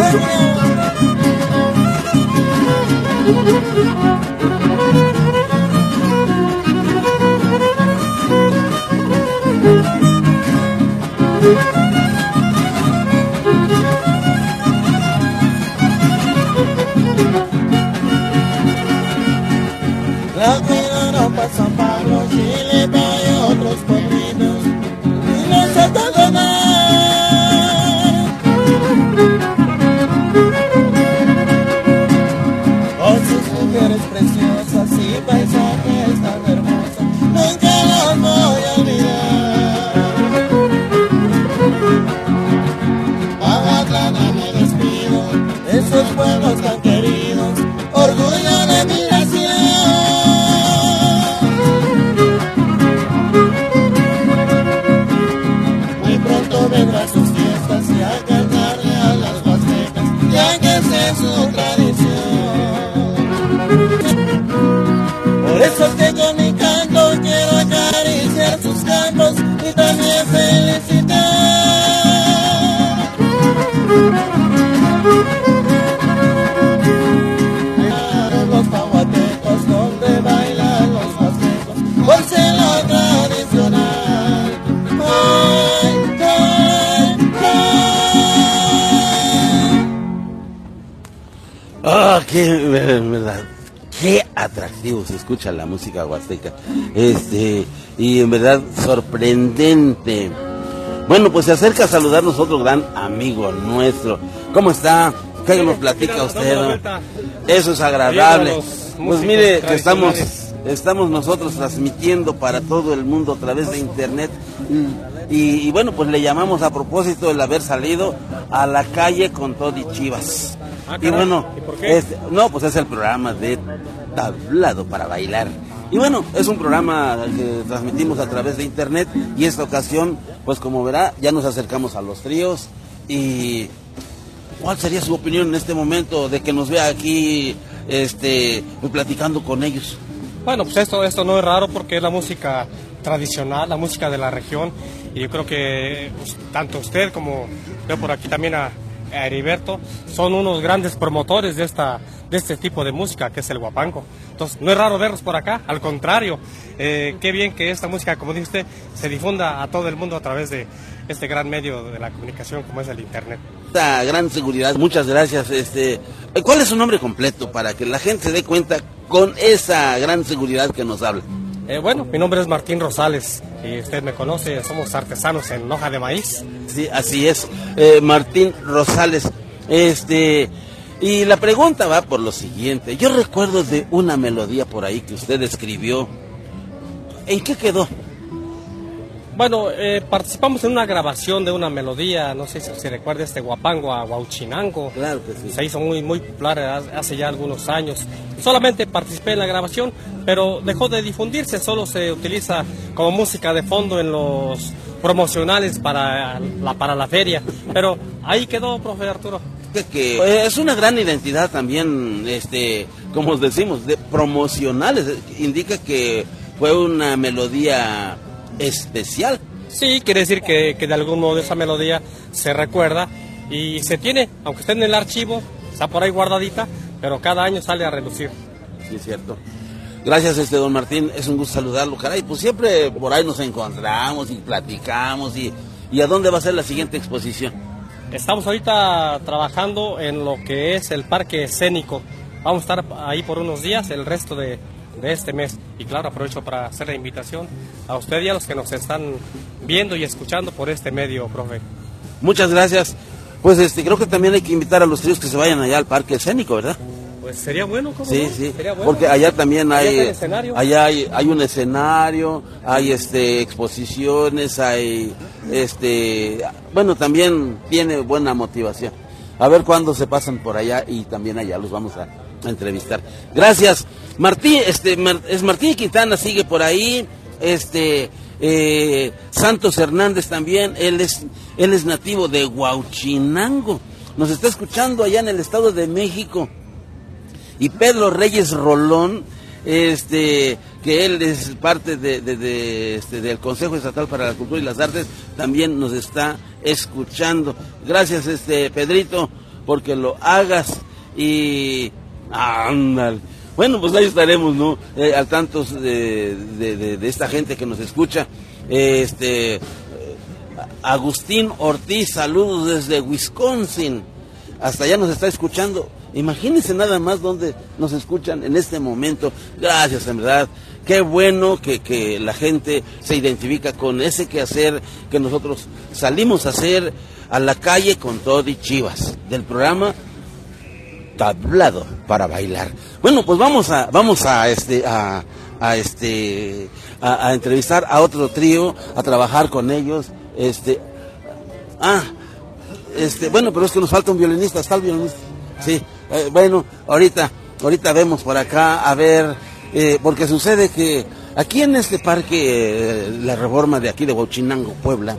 Hey. Mujeres preciosas y paisajes tan hermosos, nunca los voy a olvidar. Pahuatlán, me despido de esos pueblos qué verdad. Qué atractivo se escucha la música huasteca. Este, y en verdad sorprendente. Bueno, pues se acerca a saludarnos otro gran amigo nuestro. ¿Cómo está? ¿Qué nos platica usted? Eso es agradable. Pues mire que estamos estamos nosotros transmitiendo para todo el mundo a través de internet y, y bueno pues le llamamos a propósito del haber salido a la calle con Todi Chivas Ah, y bueno ¿Y por qué? no pues es el programa de tablado para bailar y bueno es un programa que transmitimos a través de internet y esta ocasión pues como verá ya nos acercamos a los tríos y ¿Cuál sería su opinión en este momento de que nos vea aquí este, platicando con ellos? Bueno, pues esto, esto no es raro porque es la música tradicional, la música de la región. Y yo creo que pues, tanto usted como veo por aquí también a Heriberto son unos grandes promotores de, esta, de este tipo de música que es el guapango. Entonces, no es raro verlos por acá, al contrario, eh, qué bien que esta música, como dice usted, se difunda a todo el mundo a través de este gran medio de la comunicación como es el Internet. Esta gran seguridad, muchas gracias. Este, ¿Cuál es su nombre completo para que la gente se dé cuenta con esa gran seguridad que nos habla? Eh, bueno, mi nombre es Martín Rosales y usted me conoce, somos artesanos en hoja de maíz. Sí, así es. Eh, Martín Rosales. Este, y la pregunta va por lo siguiente. Yo recuerdo de una melodía por ahí que usted escribió. ¿En qué quedó? Bueno, eh, participamos en una grabación de una melodía, no sé si se recuerda este guapango a Huauchinango. Claro que sí. Se hizo muy, muy popular hace- ya algunos años. Solamente participé en la grabación, pero dejó de difundirse, solo se utiliza como música de fondo en los promocionales para la, para la feria. Pero ahí quedó, profe Arturo. que, eh, es una gran identidad también, este, como os decimos, de promocionales. Indica que fue una melodía especial. Sí, quiere decir que, que de algún modo esa melodía se recuerda y se tiene, aunque esté en el archivo, está por ahí guardadita, pero cada año sale a relucir. Sí, es cierto. Gracias, este don Martín, es un gusto saludarlo, caray. Pues siempre por ahí nos encontramos y platicamos y, y a dónde va a ser la siguiente exposición. Estamos ahorita trabajando en lo que es el parque escénico. Vamos a estar ahí por unos días, el resto de, de este mes. Y claro, aprovecho para hacer la invitación a usted y a los que nos están viendo y escuchando por este medio, profe. Muchas gracias. Pues este, creo que también hay que invitar a los tríos que se vayan allá al parque escénico, ¿verdad? Pues sería bueno, ¿cómo Sí, no? sí, Sería bueno. porque allá también Allá hay, escenario. allá hay, hay un escenario, hay este exposiciones, hay este, bueno, también tiene buena motivación. A ver cuándo se pasan por allá y también allá los vamos a entrevistar. Gracias, Martín, este, es Martín Quintana sigue por ahí, este, eh, Santos Hernández también, él es, él es nativo de Huauchinango, nos está escuchando allá en el Estado de México. Y Pedro Reyes Rolón, este, que él es parte de, de- de, este, del Consejo Estatal para la Cultura y las Artes, también nos está escuchando. Gracias, este Pedrito, porque lo hagas. Y ándale. Bueno, pues ahí estaremos, ¿no? Eh, al tanto de, de- de- esta gente que nos escucha. Este, Agustín Ortiz, saludos desde Wisconsin hasta allá nos está escuchando. Imagínense nada más donde nos escuchan en este momento. Gracias, en verdad. Qué bueno que, que la gente se identifica con ese quehacer que nosotros salimos a hacer a la calle con todo y chivas del programa tablado para bailar. Bueno, pues vamos a vamos a este a, este a, a entrevistar a otro trío, a trabajar con ellos. Este ah, este, bueno, pero es que nos falta un violinista, está el violinista. Sí, eh, bueno, ahorita, ahorita vemos por acá, a ver, eh, porque sucede que aquí en este parque, eh, la reforma de aquí de Huachinango, Puebla,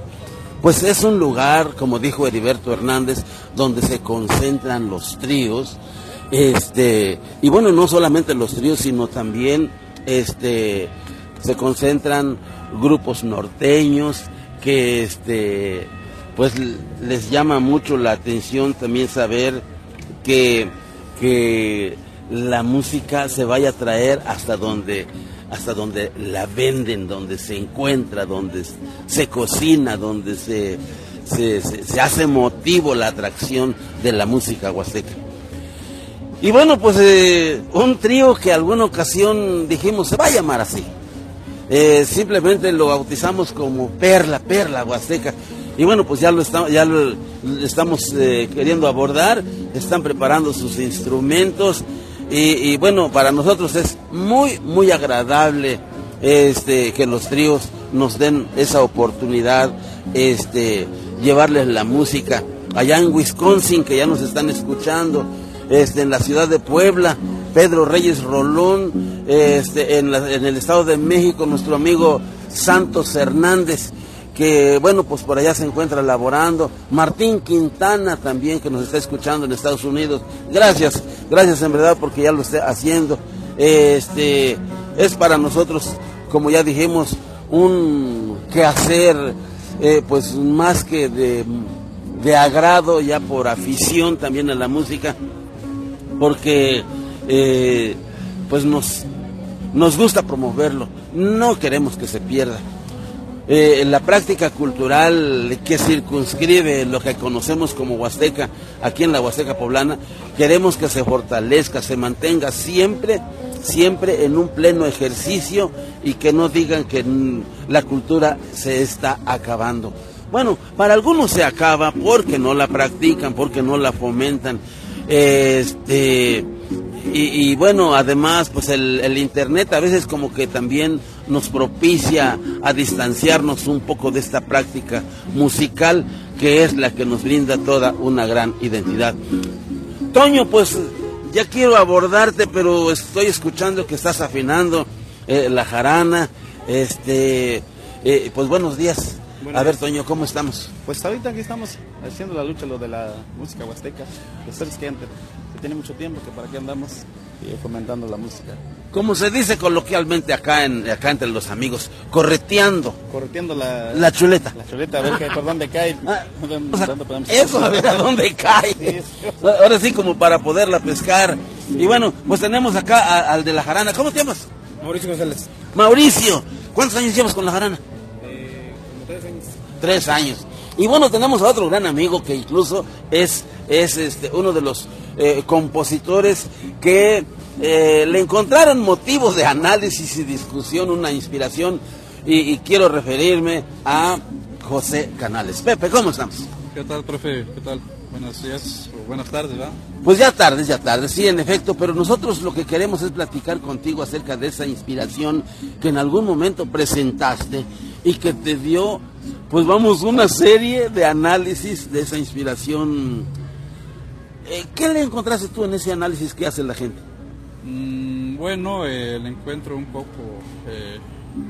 pues es un lugar, como dijo Heriberto Hernández, donde se concentran los tríos, este, y bueno, no solamente los tríos, sino también, este, se concentran grupos norteños que, este, pues les llama mucho la atención también saber que, que la música se vaya a traer hasta donde hasta donde la venden, donde se encuentra, donde se cocina, donde se, se, hace motivo la atracción de la música huasteca. Y bueno, pues eh, un trío que alguna ocasión dijimos se va a llamar así. Eh, simplemente lo bautizamos como Perla, Perla Huasteca. Y bueno, pues ya lo, estamos ya lo estamos eh, queriendo abordar, están preparando sus instrumentos y, bueno, para nosotros es muy, muy agradable este, que los tríos nos den esa oportunidad, este, llevarles la música. Allá en Wisconsin, que ya nos están escuchando, este, en la ciudad de Puebla, Pedro Reyes Rolón, este, en el Estado de México, nuestro amigo Santos Hernández, que bueno, pues por allá se encuentra laborando, Martín Quintana también, que nos está escuchando en Estados Unidos, gracias, gracias en verdad porque ya lo está haciendo, este, es para nosotros, como ya dijimos, un quehacer, eh, pues más que de, agrado, ya por afición también a la música, porque eh, pues nos, nos gusta promoverlo, no queremos que se pierda. Eh, la práctica cultural que circunscribe lo que conocemos como Huasteca, aquí en la Huasteca poblana, queremos que se fortalezca, se mantenga siempre, siempre en un pleno ejercicio y que no digan que la cultura se está acabando. Bueno, para algunos se acaba porque no la practican, porque no la fomentan. Este, y, bueno, además, pues el Internet a veces como que también nos propicia a distanciarnos un poco de esta práctica musical que es la que nos brinda toda una gran identidad. Toño, pues ya quiero abordarte, pero estoy escuchando que estás afinando eh, la jarana. Este, eh, pues buenos días. Buenos a ver, días. Toño, ¿cómo estamos? Pues ahorita aquí estamos haciendo la lucha, lo de la música huasteca. Ustedes que antes, que tiene mucho tiempo, que para aquí andamos y fomentando la música. Como se dice coloquialmente acá, en, acá entre los amigos, correteando Correteando la, la chuleta. la chuleta, a ver que, por dónde cae. O sea, ¿Dónde podemos- Eso, a ver a dónde cae. Ahora sí, como para poderla pescar. Y bueno, pues tenemos acá a- al de la jarana. ¿Cómo te llamas? Mauricio González. Mauricio, ¿cuántos años llevas con la jarana? Eh, como tres años. Tres años. Y bueno, tenemos a otro gran amigo que incluso es, es este, uno de los eh, compositores que eh, le encontraron motivos de análisis y discusión, una inspiración, y, y quiero referirme a José Canales. Pepe, ¿cómo estamos? ¿Qué tal, profe? ¿Qué tal? Buenos días o buenas tardes, ¿verdad? Pues ya tarde, ya tarde, sí, en efecto, pero nosotros lo que queremos es platicar contigo acerca de esa inspiración que en algún momento presentaste y que te dio, pues vamos, una serie de análisis de esa inspiración. Eh, ¿Qué le encontraste tú en ese análisis que hace la gente? Mm, bueno, eh, le encuentro un poco... eh,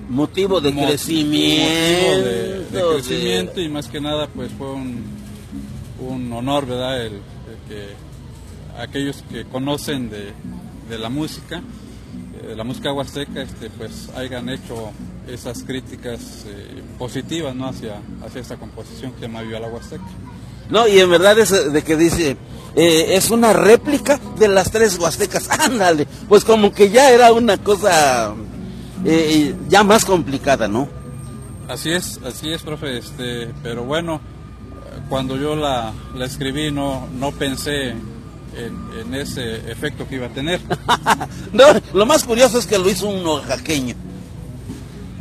Motivo de mo- crecimiento. motivo de, de de- crecimiento y más que nada pues fue un, un honor, ¿verdad? El, el que aquellos que conocen de, de la música, eh, la música huasteca, este, pues hayan hecho esas críticas eh, positivas, ¿no? Hacia, hacia esta composición que se llama Viva la Huasteca. No, y en verdad es de que dice, eh, es una réplica de las tres huastecas. Ándale, pues como que ya era una cosa eh, ya más complicada, ¿no? Así es, así es, profe, este, pero bueno, eh, cuando yo la, la escribí no, no pensé en, en ese efecto que iba a tener. No, lo más curioso es que lo hizo un oaxaqueño.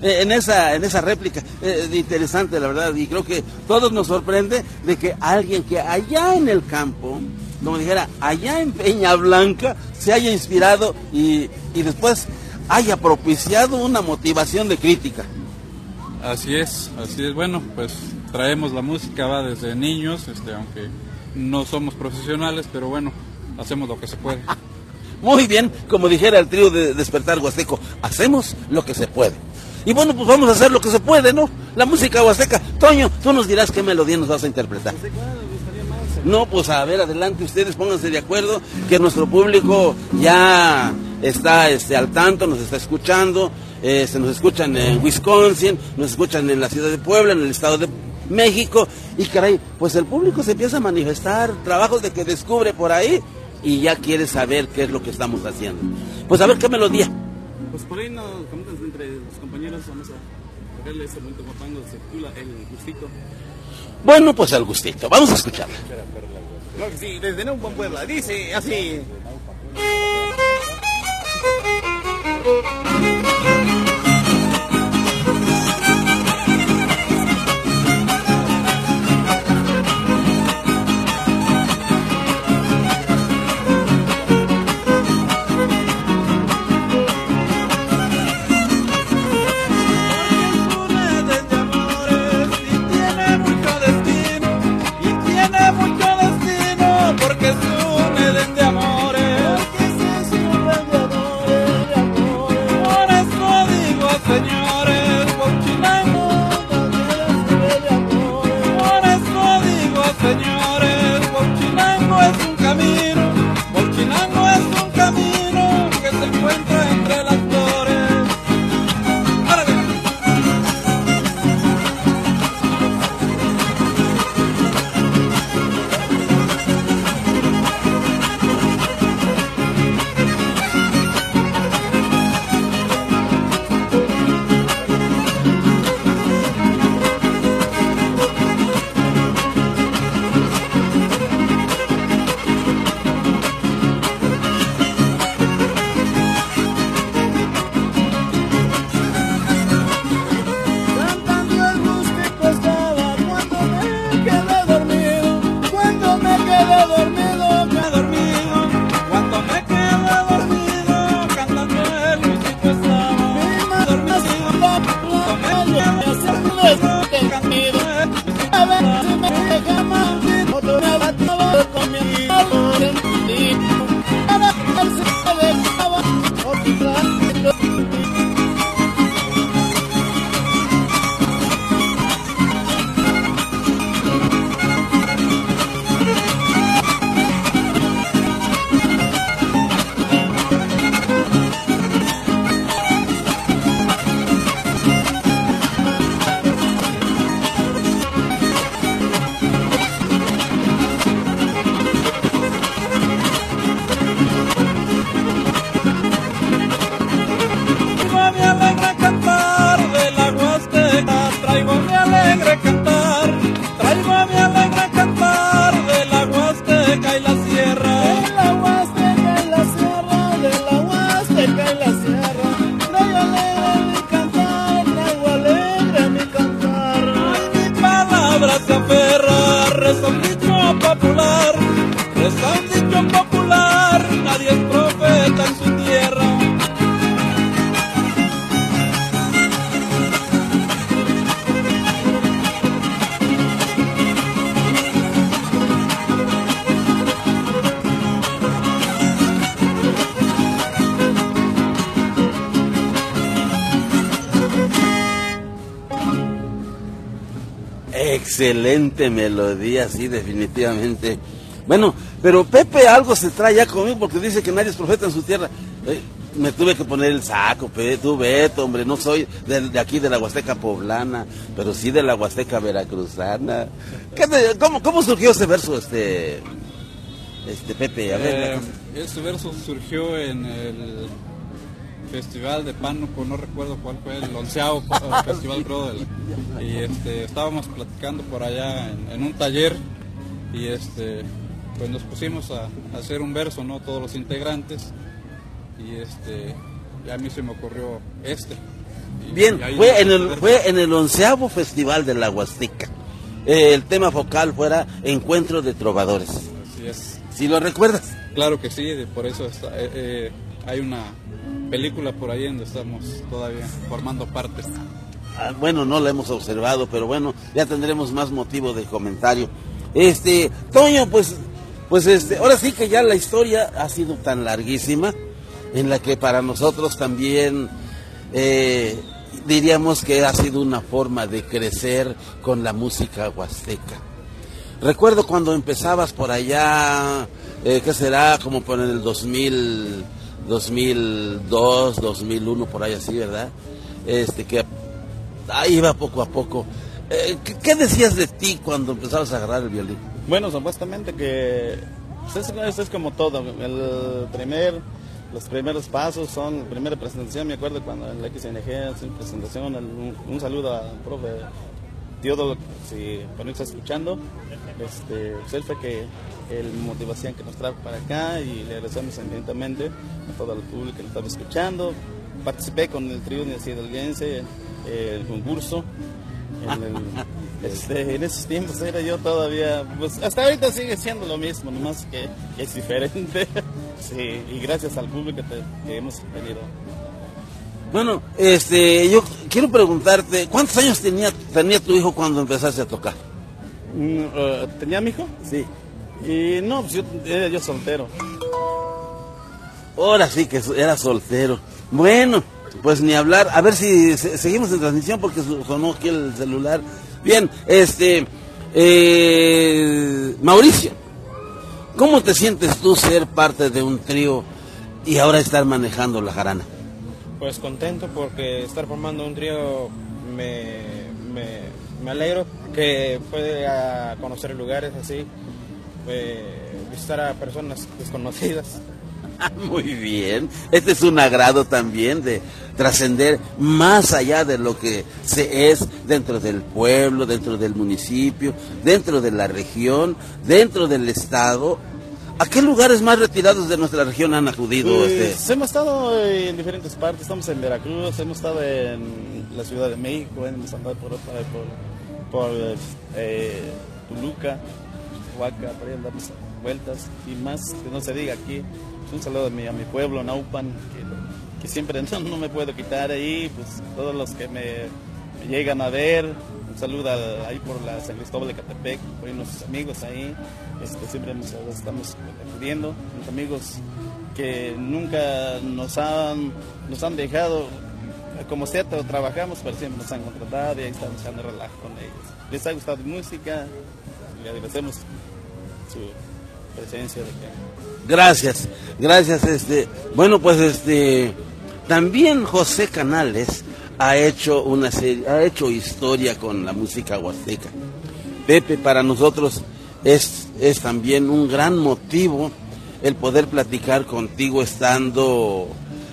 Eh, En esa, en esa réplica, eh, interesante la verdad, y creo que todos nos sorprende de que alguien que allá en el campo, como dijera, allá en Peña Blanca, se haya inspirado y, y después haya propiciado una motivación de crítica. Así es, así es. Bueno, pues traemos la música, va desde niños, este, aunque no somos profesionales, pero bueno, hacemos lo que se puede. Muy bien, como dijera el trío de Despertar Huasteco, hacemos lo que se puede. Y bueno, pues vamos a hacer lo que se puede, ¿no? La música huasteca. Toño, tú nos dirás qué melodía nos vas a interpretar. No, pues a ver, adelante, ustedes pónganse de acuerdo, que nuestro público ya está este, al tanto, nos está escuchando, eh, se nos escuchan en Wisconsin, nos escuchan en la ciudad de Puebla, en el estado de México, y caray, pues el público se empieza a manifestar, trabajos de que descubre por ahí, y ya quiere saber qué es lo que estamos haciendo. Pues a ver qué melodía. Pues por ahí nos comentan entre los compañeros, vamos a tocarle ese bonito guapango, se titula El Gustito. Bueno, pues al gustito, vamos a escucharla. Claro que sí, desde Neupan, Puebla, dice así. alegre cantar. Excelente melodía, sí, definitivamente. Bueno, pero Pepe algo se trae ya conmigo porque dice que nadie es profeta en su tierra. Eh, me tuve que poner el saco, Pepe, tú Beto, hombre, no soy de, de aquí de la Huasteca poblana, pero sí de la Huasteca veracruzana. ¿Qué te- cómo, ¿Cómo surgió ese verso, este, este Pepe? A ver, Eh, este verso surgió en el festival de Pánuco, no recuerdo cuál fue, el onceavo festival creo, del- y este, estábamos platicando por allá en, en un taller y este, pues nos pusimos a, a hacer un verso, ¿no? Todos los integrantes y este, y a mí se me ocurrió este. Y- Bien, y fue en el, verso. fue en el onceavo festival de la Huasteca. Eh, el tema focal fuera Encuentro de Trovadores. Así es. ¿Sí lo recuerdas? Claro que sí, por eso está- eh, eh, hay una película por ahí donde estamos todavía formando parte. Ah, bueno, no la hemos observado, pero bueno, ya tendremos más motivo de comentario. Este, Toño, pues, pues este, ahora sí que ya la historia ha sido tan larguísima, en la que para nosotros también eh, diríamos que ha sido una forma de crecer con la música huasteca. Recuerdo cuando empezabas por allá, eh, ¿qué será? Como por el 2000, 2002, 2001, por ahí así, ¿verdad? Este, que ahí iba poco a poco. Eh, ¿qué, decías de ti cuando empezabas a agarrar el violín? Bueno, supuestamente que pues es, como todo. El primer, los primeros pasos son, primera presentación, me acuerdo cuando en la XNG una presentación, el- un, saludo al profe Teodoro, si por ahí está escuchando, este, pues que el motivación que nos trajo para acá y le agradecemos infinitamente a todo el público que nos estaba escuchando. Participé con el trío Hidalguense, eh, el concurso. En, el- este, en esos tiempos era yo todavía, pues hasta ahorita sigue siendo lo mismo, nomás que, que es diferente. sí, y gracias al público que, que hemos tenido. Bueno, este, yo quiero preguntarte, ¿cuántos años tenía, tenía tu hijo cuando empezaste a tocar? Mm, eh, ¿Tenía mi hijo? Sí. Y no, pues yo era yo soltero. Ahora sí que era soltero. Bueno, pues ni hablar. A ver si se- seguimos en transmisión porque sonó aquí el celular. Bien, este, eh, Mauricio, ¿cómo te sientes tú ser parte de un trío y ahora estar manejando la jarana? Pues contento porque estar formando un trío me, me, me alegro que puede a conocer lugares así, eh, visitar a personas desconocidas. Muy bien. Este es un agrado también de trascender más allá de lo que se es dentro del pueblo, dentro del municipio, dentro de la región, dentro del estado. ¿A qué lugares más retirados de nuestra región han acudido? Pues, este? hemos estado en diferentes partes, estamos en Veracruz, hemos estado en la Ciudad de México, hemos andado por, por, por, por, eh, Toluca, Huaca, por ahí andamos vueltas y más que no se diga aquí. Un saludo a mi, a mi pueblo, Naupan, que, siempre no, me puedo quitar ahí, pues todos los que me, llegan a ver, un saludo ahí por la San Cristóbal de Catepec, por ahí nuestros amigos ahí, este, siempre nos, estamos acudiendo, los amigos que nunca nos han, nos han dejado, como sea, trabajamos, pero siempre nos han contratado y ahí estamos echando relajo con ellos. Les ha gustado mi música, le agradecemos su presencia de Gracias, gracias. Este, bueno, pues este, también José Canales ha hecho una serie, ha hecho historia con la música huasteca. Pepe, para nosotros es, es también un gran motivo el poder platicar contigo estando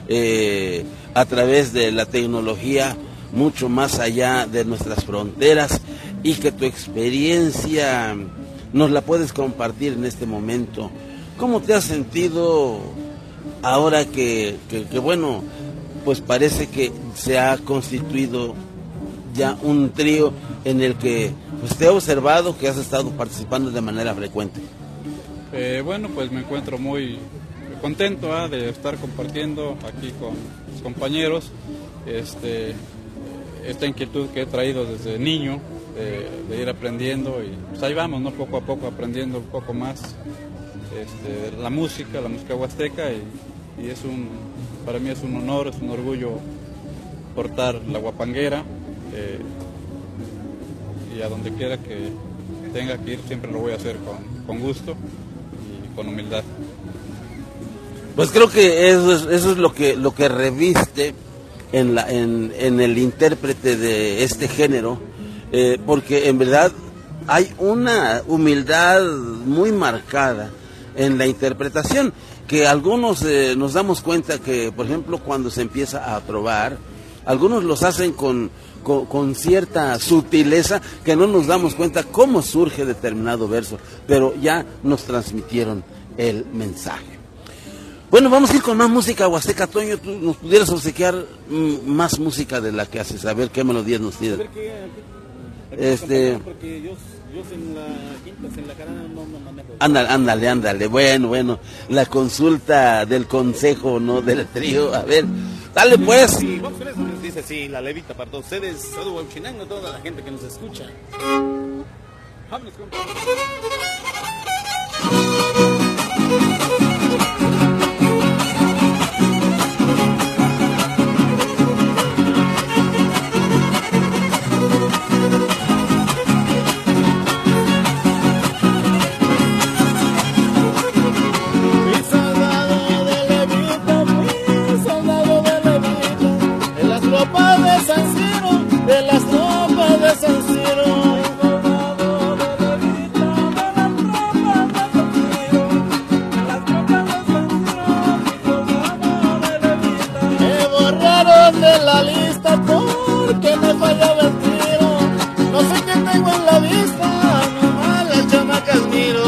eh, a través de la tecnología mucho más allá de nuestras fronteras y que tu experiencia nos la puedes compartir en este momento. ¿Cómo te has sentido ahora que, que- bueno, pues parece que se ha constituido ya un trío en el que pues, te he observado que has estado participando de manera frecuente. Eh, bueno, pues me encuentro muy contento ah, de estar compartiendo aquí con mis compañeros este, esta inquietud que he traído desde niño, de, ir aprendiendo y pues ahí vamos, ¿no? poco a poco aprendiendo un poco más este, la música, la música huasteca y, y es un, para mí es un honor, es un orgullo portar la guapanguera eh, y a donde quiera que tenga que ir siempre lo voy a hacer con, con gusto y con humildad. Pues creo que eso es, eso es lo que lo que reviste en, la, en, en el intérprete de este género, eh, porque en verdad hay una humildad muy marcada en la interpretación, que algunos eh, nos damos cuenta que, por ejemplo, cuando se empieza a probar, algunos los hacen con, con, cierta sutileza que no nos damos cuenta cómo surge determinado verso, pero ya nos transmitieron el mensaje. Bueno, vamos a ir con más música huasteca. Toño, tú nos pudieras obsequiar mm, más música de la que haces, a ver qué melodías nos tienen. Este, porque yo, yo en la quinta, en la carana no manejo. ándale, ándale, ándale. Bueno, bueno, la consulta del consejo, ¿no? Del trío. A ver, dale pues. Sí, vamos con eso. Dice así, la levita para todos ustedes, saludo a toda la gente que nos escucha. Vámonos con las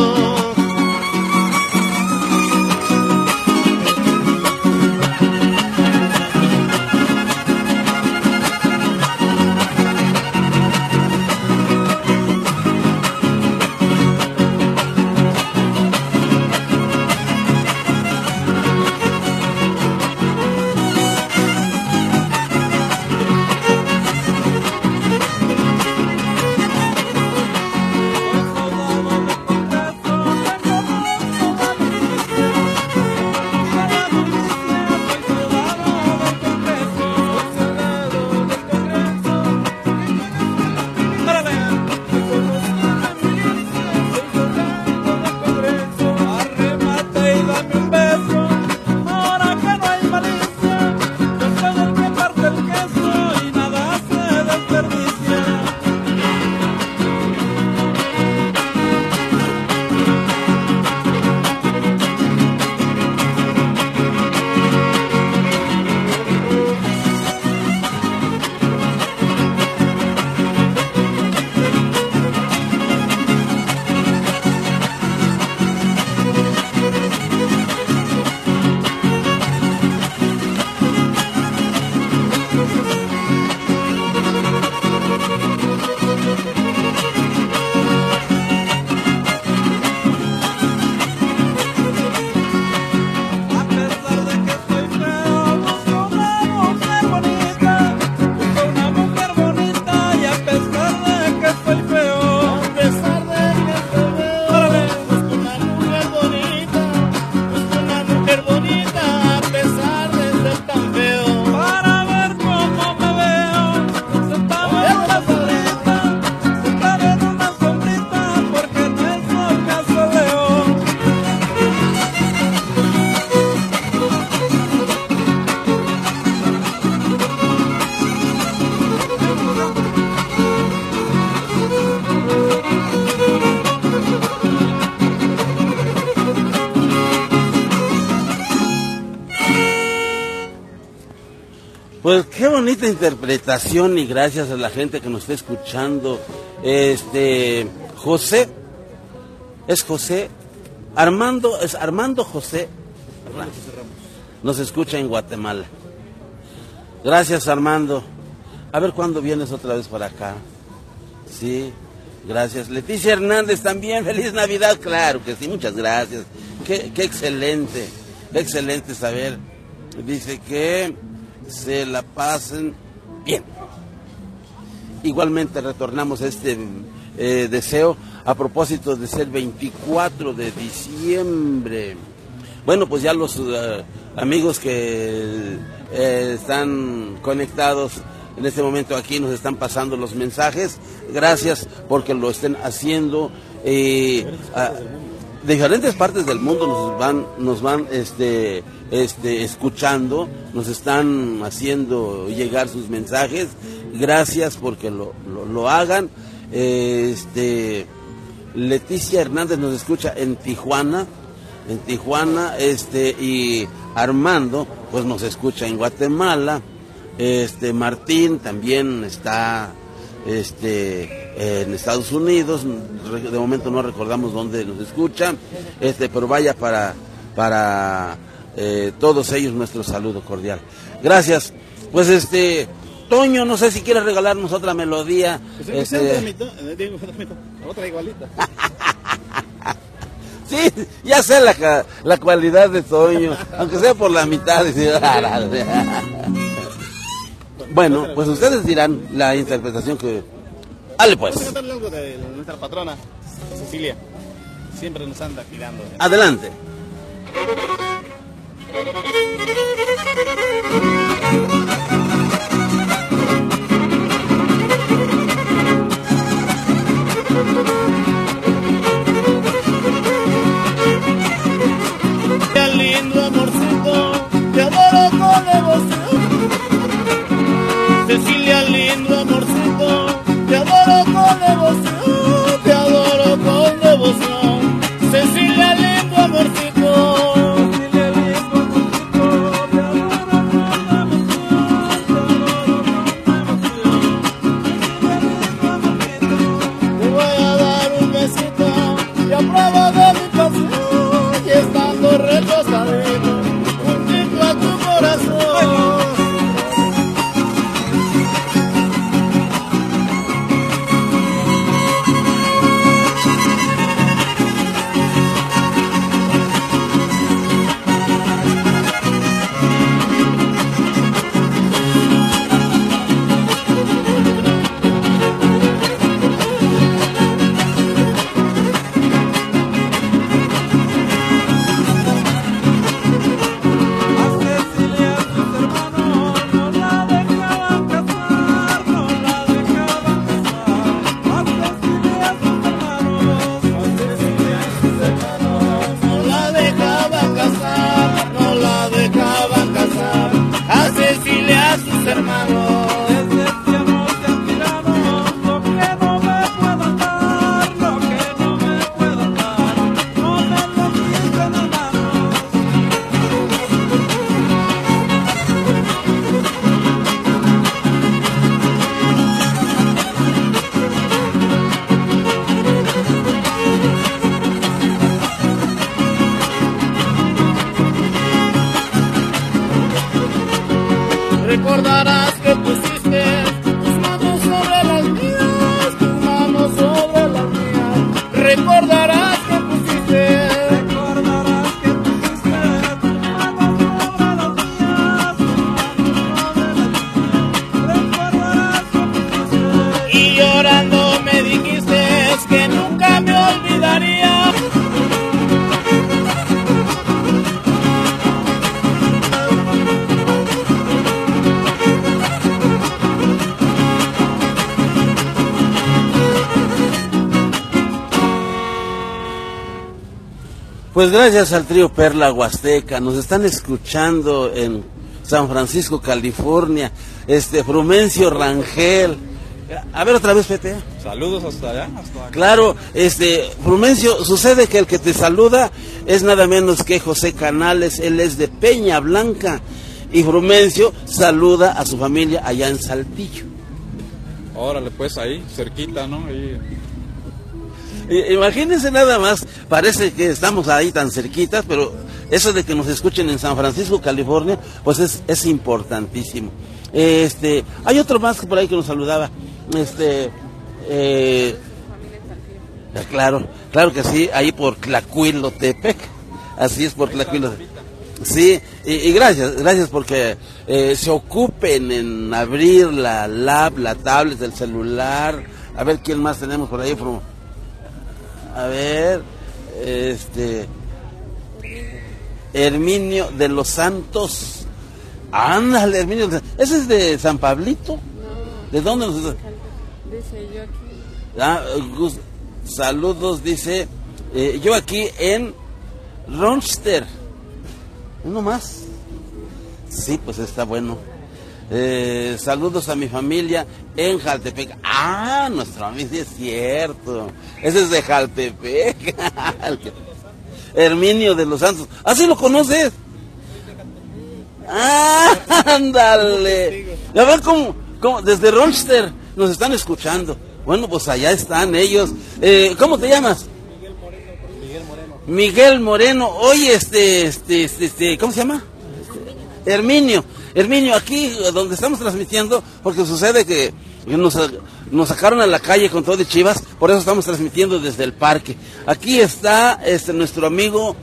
bonita interpretación y gracias a la gente que nos está escuchando. Este José es José Armando es Armando José. Nos escucha en Guatemala. Gracias Armando. A ver cuándo vienes otra vez para acá. Sí, gracias. Leticia Hernández también, feliz Navidad, claro que sí, muchas gracias. Qué, excelente, excelente saber. Dice que se la pasen bien. Igualmente retornamos a este eh, deseo a propósito de ser 24 de diciembre. Bueno, pues ya los eh, amigos que eh, están conectados en este momento aquí nos están pasando los mensajes. Gracias porque lo estén haciendo. De diferentes partes del mundo nos van, nos van este, este, escuchando, nos están haciendo llegar sus mensajes. Gracias porque lo, lo, lo hagan. Este, Leticia Hernández nos escucha en Tijuana, en Tijuana, este, y Armando, pues nos escucha en Guatemala. Este, Martín también está, este, en Estados Unidos. De momento no recordamos dónde nos escucha, este, pero vaya para, para eh, todos ellos nuestro saludo cordial. Gracias. Pues este, Toño, no sé si quieres regalarnos otra melodía. Pues, este, eh, digo, otra igualita. Sí, ya sé la, la cualidad de Toño, aunque sea por la mitad. bueno, pues ustedes dirán la interpretación que... Dale Vamos a pues, cantarle algo de nuestra patrona, Cecilia. Siempre nos anda cuidando. adelante. Qué lindo amorcito, Cecilia, lindo amorcito, Pues gracias al trío Perla Huasteca, nos están escuchando en San Francisco, California, este Frumencio Rangel. A ver otra vez, Pete. Saludos hasta allá. Hasta acá. Claro, este, Frumencio, sucede que el que te saluda es nada menos que José Canales, él es de Peña Blanca. Y Frumencio saluda a su familia allá en Saltillo. Órale, pues ahí, cerquita, ¿no? Ahí. Imagínense nada más, parece que estamos ahí tan cerquitas, pero eso de que nos escuchen en San Francisco, California, pues es, es importantísimo. Este, hay otro más que por ahí que nos saludaba. Este, eh, claro, claro que sí, ahí por Tlacuilotepec. Así es por Tlacuilotepec. Sí, y, y gracias, gracias porque eh, se ocupen en abrir la lab, la tablet, el celular. A ver quién más tenemos por ahí. A ver, este. Herminio de los Santos. Ándale, Herminio. de- ¿Ese es de San Pablito? ¿De dónde nos.? Dice yo aquí. Ah, saludos, dice. eh, yo aquí en Ronster. Uno más. Sí, pues está bueno. Eh, saludos a mi familia en Jaltepec. Ah, nuestro amigo, es cierto. Ese es de Jaltepec. Herminio de los Santos. ¿Ah, sí lo conoces? Ah, ándale. A ver cómo, cómo, desde Ronster nos están escuchando. Bueno, pues allá están ellos. Eh, ¿Cómo te llamas? Miguel Moreno. Oye, este, este, este, este, ¿cómo se llama? Herminio. Herminio, aquí donde estamos transmitiendo, porque sucede que nos, nos sacaron a la calle con todo de chivas, por eso estamos transmitiendo desde el parque. Aquí está este nuestro amigo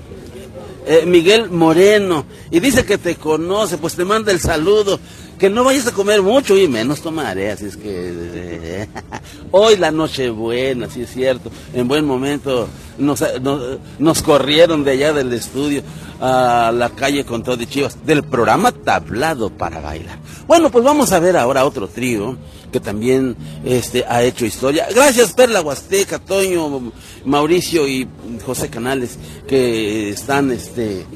eh, Miguel Moreno y dice que te conoce, pues te manda el saludo. Que no vayas a comer mucho y menos tomaré, así es que hoy la noche buena, sí es cierto, en buen momento nos, nos, nos corrieron de allá del estudio a la calle con todo de chivas, del programa Tablado para Bailar. Bueno, pues vamos a ver ahora otro trío que también este, ha hecho historia. Gracias Perla Huasteca, Toño, Mauricio y José Canales, que están este,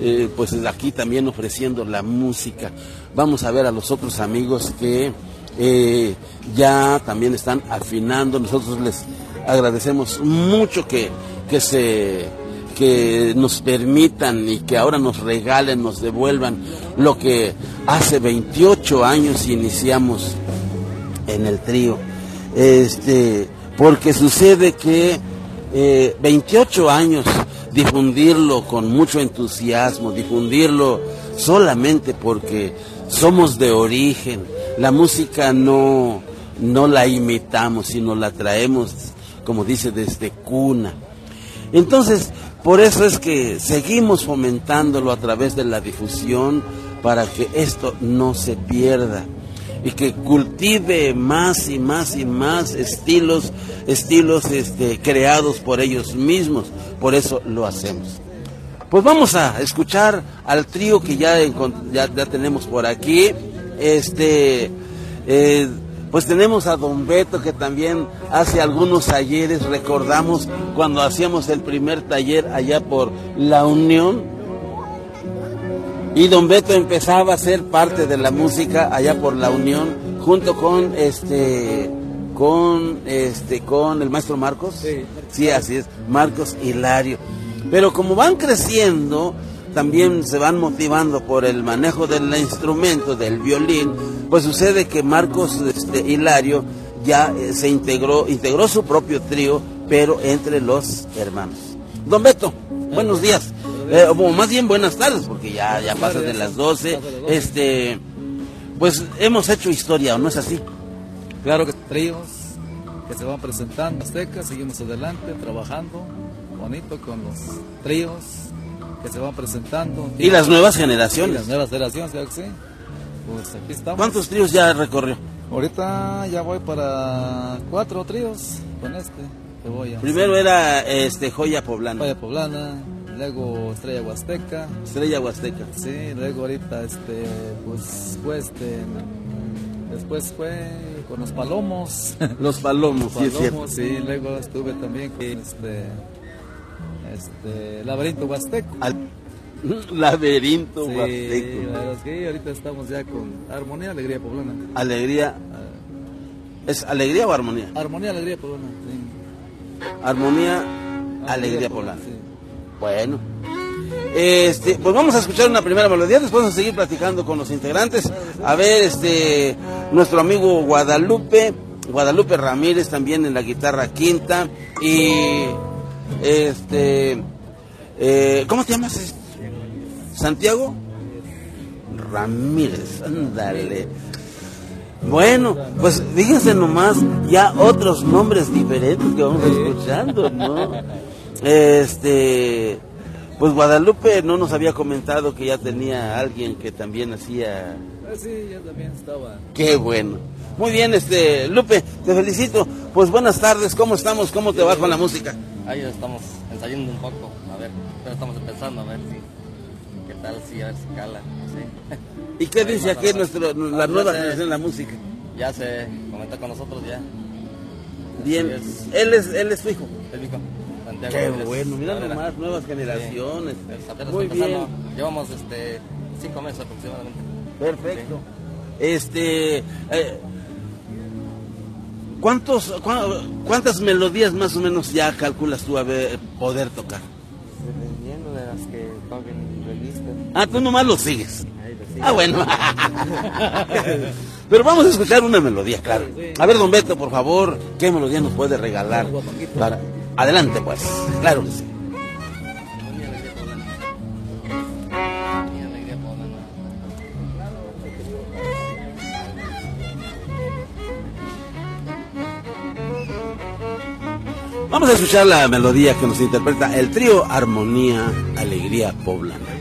eh, pues aquí también ofreciendo la música. Vamos a ver a los otros amigos que eh, ya también están afinando. Nosotros les agradecemos mucho que, que se que nos permitan y que ahora nos regalen, nos devuelvan lo que hace 28 años iniciamos en el trío. Este, porque sucede que eh, 28 años difundirlo con mucho entusiasmo, difundirlo solamente porque somos de origen. La música no, no la imitamos, sino la traemos, como dice, desde cuna. Entonces, por eso es que seguimos fomentándolo a través de la difusión para que esto no se pierda y que cultive más y más y más estilos, estilos este, creados por ellos mismos. Por eso lo hacemos. Pues vamos a escuchar al trío que ya, ya tenemos por aquí. Este, eh, pues tenemos a Don Beto que también hace algunos talleres, recordamos cuando hacíamos el primer taller allá por La Unión. Y Don Beto empezaba a ser parte de la música allá por La Unión, junto con este con este con el maestro Marcos. Sí, así es, Marcos Hilario. Pero como van creciendo, también se van motivando por el manejo del instrumento, del violín, pues sucede que Marcos este, Hilario ya eh, se integró, integró su propio trío, pero entre los hermanos. Don Beto, buenos días. Eh, o más bien buenas tardes, porque ya, ya pasa de las 12. Este, pues hemos hecho historia, ¿o no es así? Claro que tríos que se van presentando Azteca, seguimos adelante, trabajando bonito con los tríos que se van presentando. Y las nuevas generaciones. Y las nuevas generaciones, que sí. Pues aquí estamos. ¿Cuántos tríos ya recorrió? Ahorita ya voy para cuatro tríos con este. Que voy a Primero era este Joya Poblana. Joya Poblana, luego Estrella Huasteca. Estrella Huasteca. Sí, luego ahorita este, pues fue este, después fue con los palomos. Los palomos, sí, es palomos, cierto. sí, luego estuve también con este, este, Laberinto Huasteco. Laberinto Sí, Huasteco. la verdad es que ahorita estamos ya con Armonía, Alegría Poblana. Alegría. ¿Es alegría o armonía? Armonía, Alegría Poblana. sí. Armonía, alegría poblana. Bueno. Este, pues vamos a escuchar una primera melodía, después vamos a seguir platicando con los integrantes. A ver, este, nuestro amigo Guadalupe, Guadalupe Ramírez también en la guitarra quinta y este eh, ¿cómo te llamas? Santiago Ramírez, ándale. Bueno, pues fíjense nomás, ya otros nombres diferentes que vamos escuchando, ¿no? Este, pues Guadalupe no nos había comentado que ya tenía alguien que también hacía. Ah, sí, ya también estaba. Qué bueno. Muy bien, este, Lupe, te felicito. Pues buenas tardes, ¿cómo estamos? ¿Cómo te va con la música? Ahí estamos ensayando un poco, a ver, pero estamos empezando a ver si, qué tal, si a ver si cala, sí. ¿Y qué dice aquí nuestro, la Ah, nueva generación de la música? Ya se comentó con nosotros ya. Bien, es. él es, él es tu hijo. El hijo, Santiago Qué bueno, mira nomás, nuevas generaciones. Sí, apenas Muy empezando. bien. Llevamos este, cinco meses aproximadamente. Perfecto. Este, eh, ¿cuántos, ¿cuántas melodías más o menos ya calculas tú a ver, poder tocar? Dependiendo de las que toquen revistas. Ah, tú nomás lo sigues. Ahí lo sigo. Ah, bueno. Pero vamos a escuchar una melodía, claro. A ver, don Beto, por favor, ¿qué melodía nos puede regalar? Para... Adelante, pues. Claro que sí. Vamos a escuchar la melodía que nos interpreta el trío Armonía, Alegría Poblana.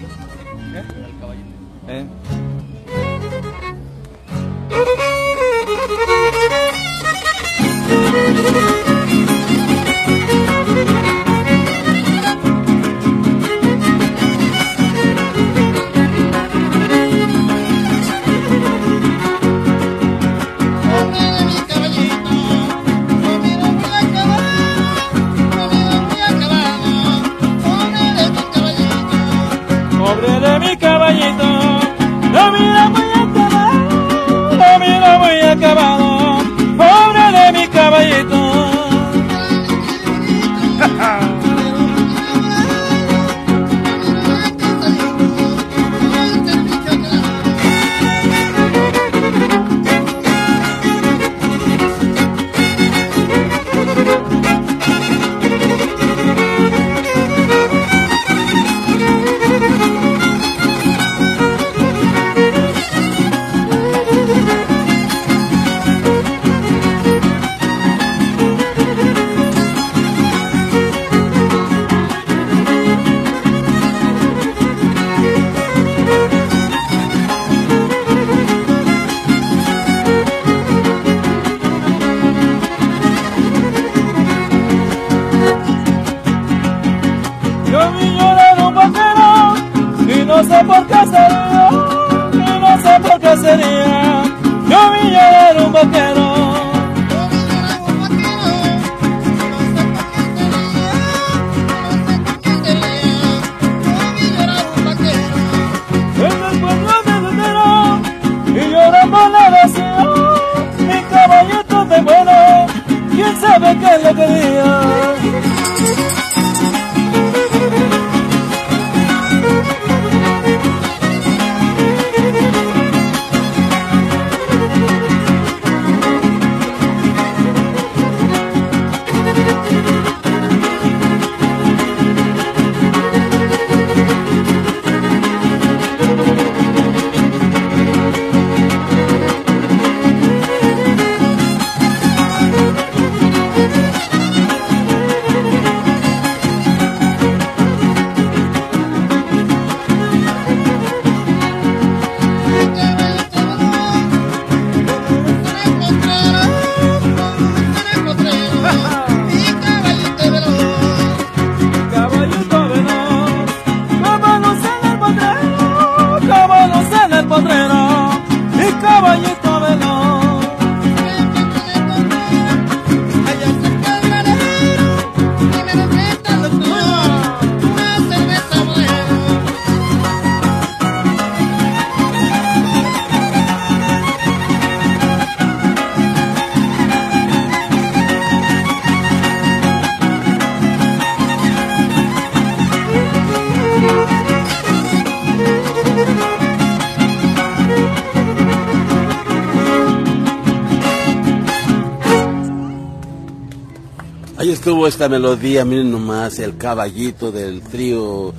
Esta melodía, miren nomás, el caballito del trío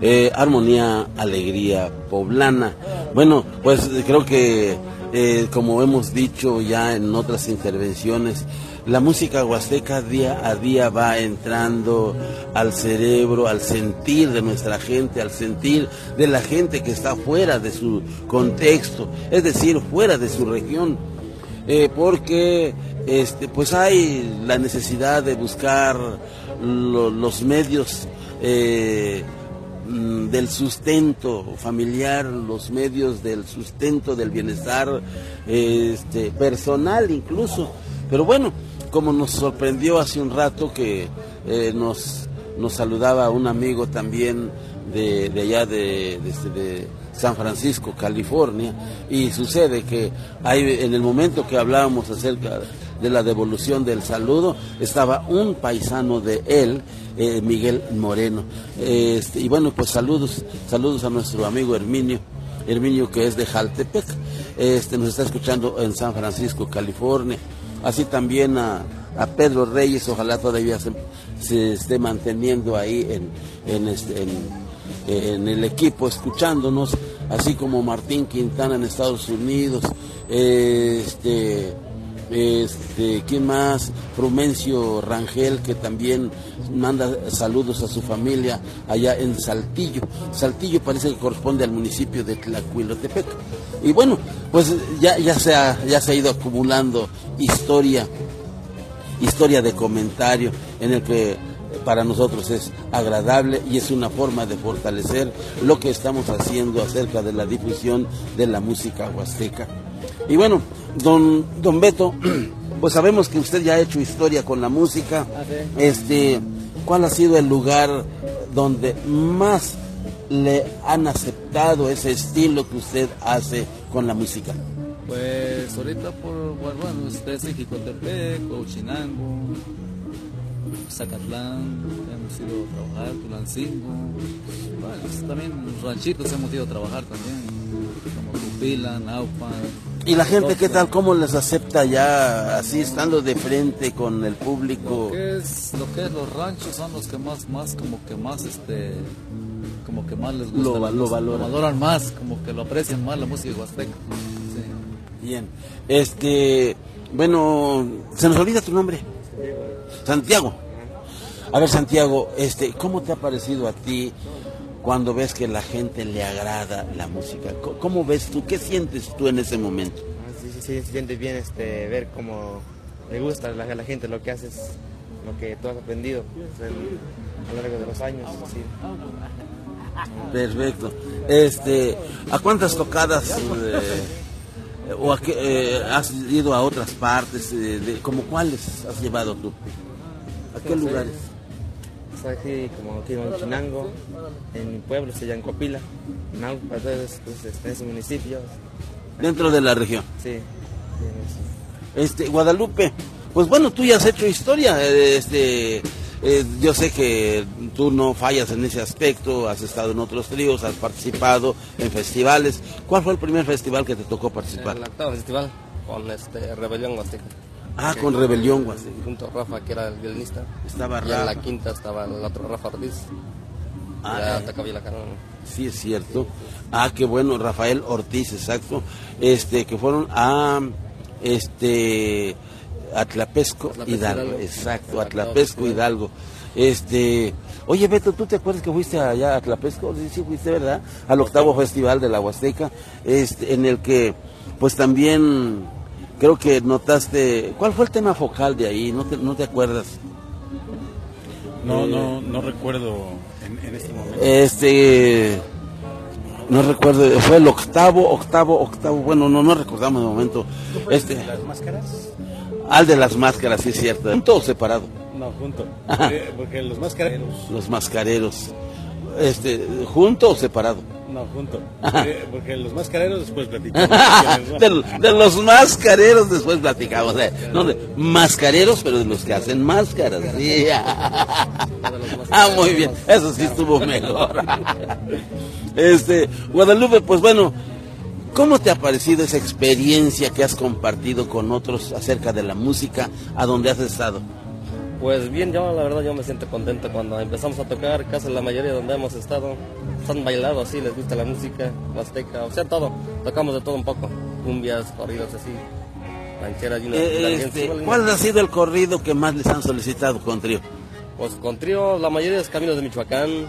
eh, Armonía, Alegría Poblana. Bueno, pues creo que, eh, como hemos dicho ya en otras intervenciones, la música huasteca día a día va entrando al cerebro, al sentir de nuestra gente, al sentir de la gente que está fuera de su contexto, es decir, fuera de su región. Eh, porque este, pues hay la necesidad de buscar lo- los medios eh, mm, del sustento familiar, los medios del sustento del bienestar este, personal incluso. Pero bueno, como nos sorprendió hace un rato que eh, nos, nos saludaba un amigo también de, de allá de, de, este, de San Francisco, California, y sucede que hay, en el momento que hablábamos acerca de la devolución del saludo, estaba un paisano de él, eh, Miguel Moreno. Este, y bueno, pues saludos, saludos a nuestro amigo Herminio, Herminio que es de Jaltepec, este, nos está escuchando en San Francisco, California. Así también a, a Pedro Reyes, ojalá todavía se, esté manteniendo ahí en, en, este, en el equipo escuchándonos, así como Martín Quintana en Estados Unidos, este, este, ¿quién más? Frumencio Rangel, que también manda saludos a su familia allá en Saltillo. Saltillo parece que corresponde al municipio de Tlacuilotepec. Y bueno, pues ya, ya, se ha, ya se ha ido acumulando historia, historia de comentario en el que para nosotros es agradable y es una forma de fortalecer lo que estamos haciendo acerca de la difusión de la música huasteca. Y bueno, don, don Beto, pues sabemos que usted ya ha hecho historia con la música. Este, ¿cuál ha sido el lugar donde más le han aceptado ese estilo que usted hace con la música? Pues ahorita por, bueno, bueno ustedes Jicotepec, Huachinango, Zacatlán, hemos ido a trabajar, Tulancingo, bueno, pues también ranchitos hemos ido a trabajar también, como Tupila, Naupan. ¿Y la gente qué tal? ¿Cómo les acepta ya así estando de frente con el público? Lo que es, lo que es los ranchos son los que más, más, como que más, este, como que más les gusta. Lo- la lo música, valoran. valoran más, como que lo aprecian más la música huasteca. Bien. Este, bueno, se nos olvida tu nombre. Santiago. A ver, Santiago, este, ¿cómo te ha parecido a ti cuando ves que la gente le agrada la música? ¿Cómo ves tú? ¿Qué sientes tú en ese momento? Sí, sí, sí, se siente bien este, ver cómo le gusta a la, gente lo que haces, lo que tú has aprendido en- a lo largo de los años. sí. Perfecto. Este, ¿a cuántas tocadas eh, o a qué, eh, has ido a otras partes? eh, de, ¿Como cuáles has llevado tú? ¿A qué lugares? Aquí como aquí en Chinango, en mi pueblo, se llama Copila, Naupa, entonces, pues, este, en ese municipio. Dentro de la región. Sí. Este, Guadalupe, pues bueno, tú ya has hecho historia, eh, este, eh, yo sé que tú no fallas en ese aspecto, has estado en otros tríos, has participado en festivales. ¿Cuál fue el primer festival que te tocó participar? El octavo festival con este Rebelión Huasteca. Ah, con Rebelión Huasteca. Junto a Rafa, que era el violinista. Estaba Y en Rafa. la quinta estaba el otro Rafa Ortiz. Ah, ya eh. la. Sí, es cierto. Ah, qué bueno, Rafael Ortiz, exacto. Este, que fueron a, este, Atlapesco, Atlapesco, Hidalgo. Hidalgo. Exacto, Atlapesco. Hidalgo. Este, oye Beto, ¿tú te acuerdas que fuiste allá a Atlapesco? Sí, sí, fuiste, ¿verdad? Al octavo festival de la Huasteca, este, en el que, pues también, creo que notaste, ¿cuál fue el tema focal de ahí? ¿No te, no te acuerdas? No, Eh, no, no recuerdo en, en este momento. Este, no recuerdo, fue el octavo, octavo, octavo, bueno, no, no recordamos de momento. Este, ¿Las máscaras? al de las máscaras, sí es cierto, junto o separado, No, junto. Eh, porque los máscareros. los mascareros, este, junto o separado. No, junto. Eh, porque los mascareros después platicamos. de, de los mascareros después platicamos, eh, no de mascareros, pero de los que hacen máscaras. sí. ah, muy bien, eso sí estuvo mejor. este, Guadalupe, pues bueno, ¿cómo te ha parecido esa experiencia que has compartido con otros acerca de la música a donde has estado? Pues bien, yo la verdad yo me siento contento cuando empezamos a tocar, casi la mayoría donde hemos estado, han bailado así, les gusta la música, huasteca, o sea, todo, tocamos de todo un poco, cumbias, corridos así, rancheras y una, Eh, este, ¿Cuál ha sido el corrido que más les han solicitado con trío? Pues con trío, la mayoría es Caminos de Michoacán.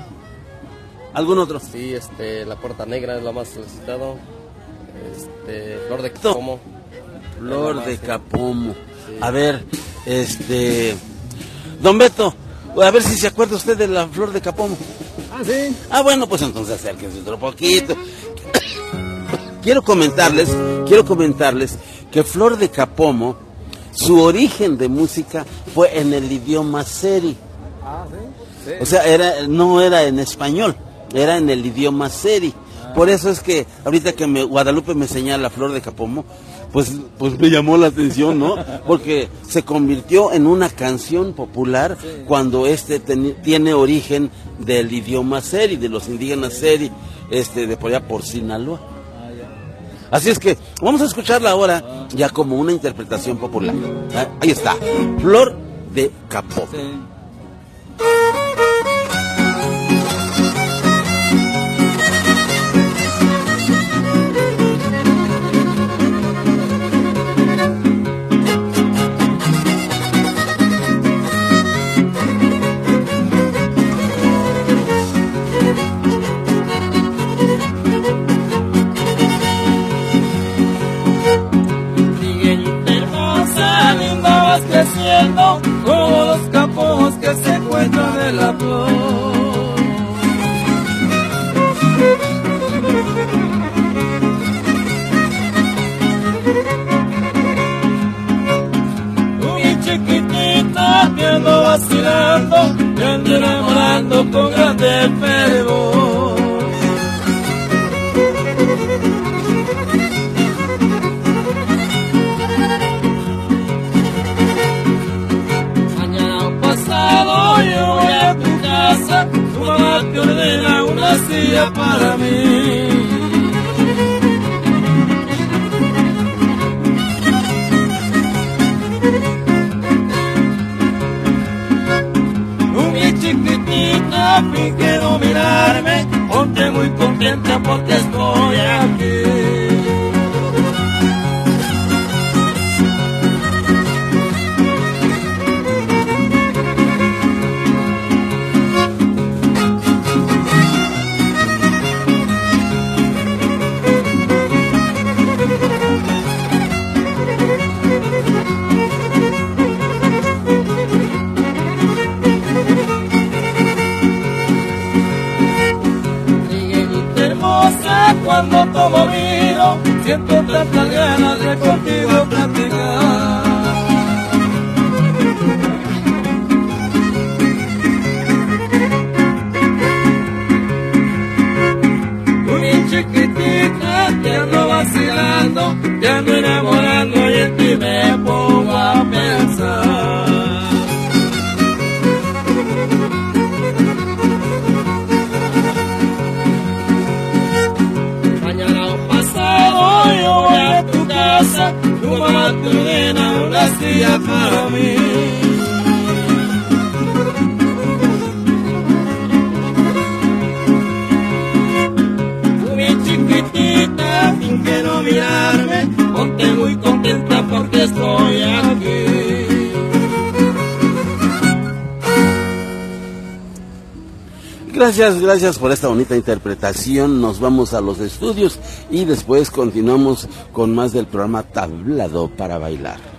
¿Algún otro? Sí, este, La Puerta Negra es lo más solicitado. Este, Flor de Capomo. Flor de Capomo. A ver, este. Don Beto, a ver si se acuerda usted de la Flor de Capomo. Ah, sí. Ah, bueno, pues entonces acérquense otro poquito. quiero comentarles, quiero comentarles que Flor de Capomo, su origen de música fue en el idioma seri. Ah, sí. O sea, era, no era en español, era en el idioma seri. Por eso es que ahorita que me, Guadalupe me señala Flor de Capomo, pues, pues me llamó la atención, ¿no? Porque se convirtió en una canción popular cuando este tiene origen del idioma seri, de los indígenas seri, este, de por allá por Sinaloa. Así es que vamos a escucharla ahora ya como una interpretación popular. Ah, Ahí está, Flor de. Trigueñita que se encuentran en la flor. Chiquitita, que ando vacilando, que ando enamorando con grande fervor. Para mí. Mi chiquitita, finge mirarme, ponte muy contenta porque estoy aquí. Siento tantas ganas de contigo platicar. Chiquitita, te ando vacilando, te ando enamorando y en ti me ordena una silla para mí. Tú bien chiquitita, finge no mirarme, ponte muy contenta porque estoy aquí. Gracias, gracias por esta bonita interpretación. Nos vamos a los estudios y después continuamos con más del programa Tablado para Bailar.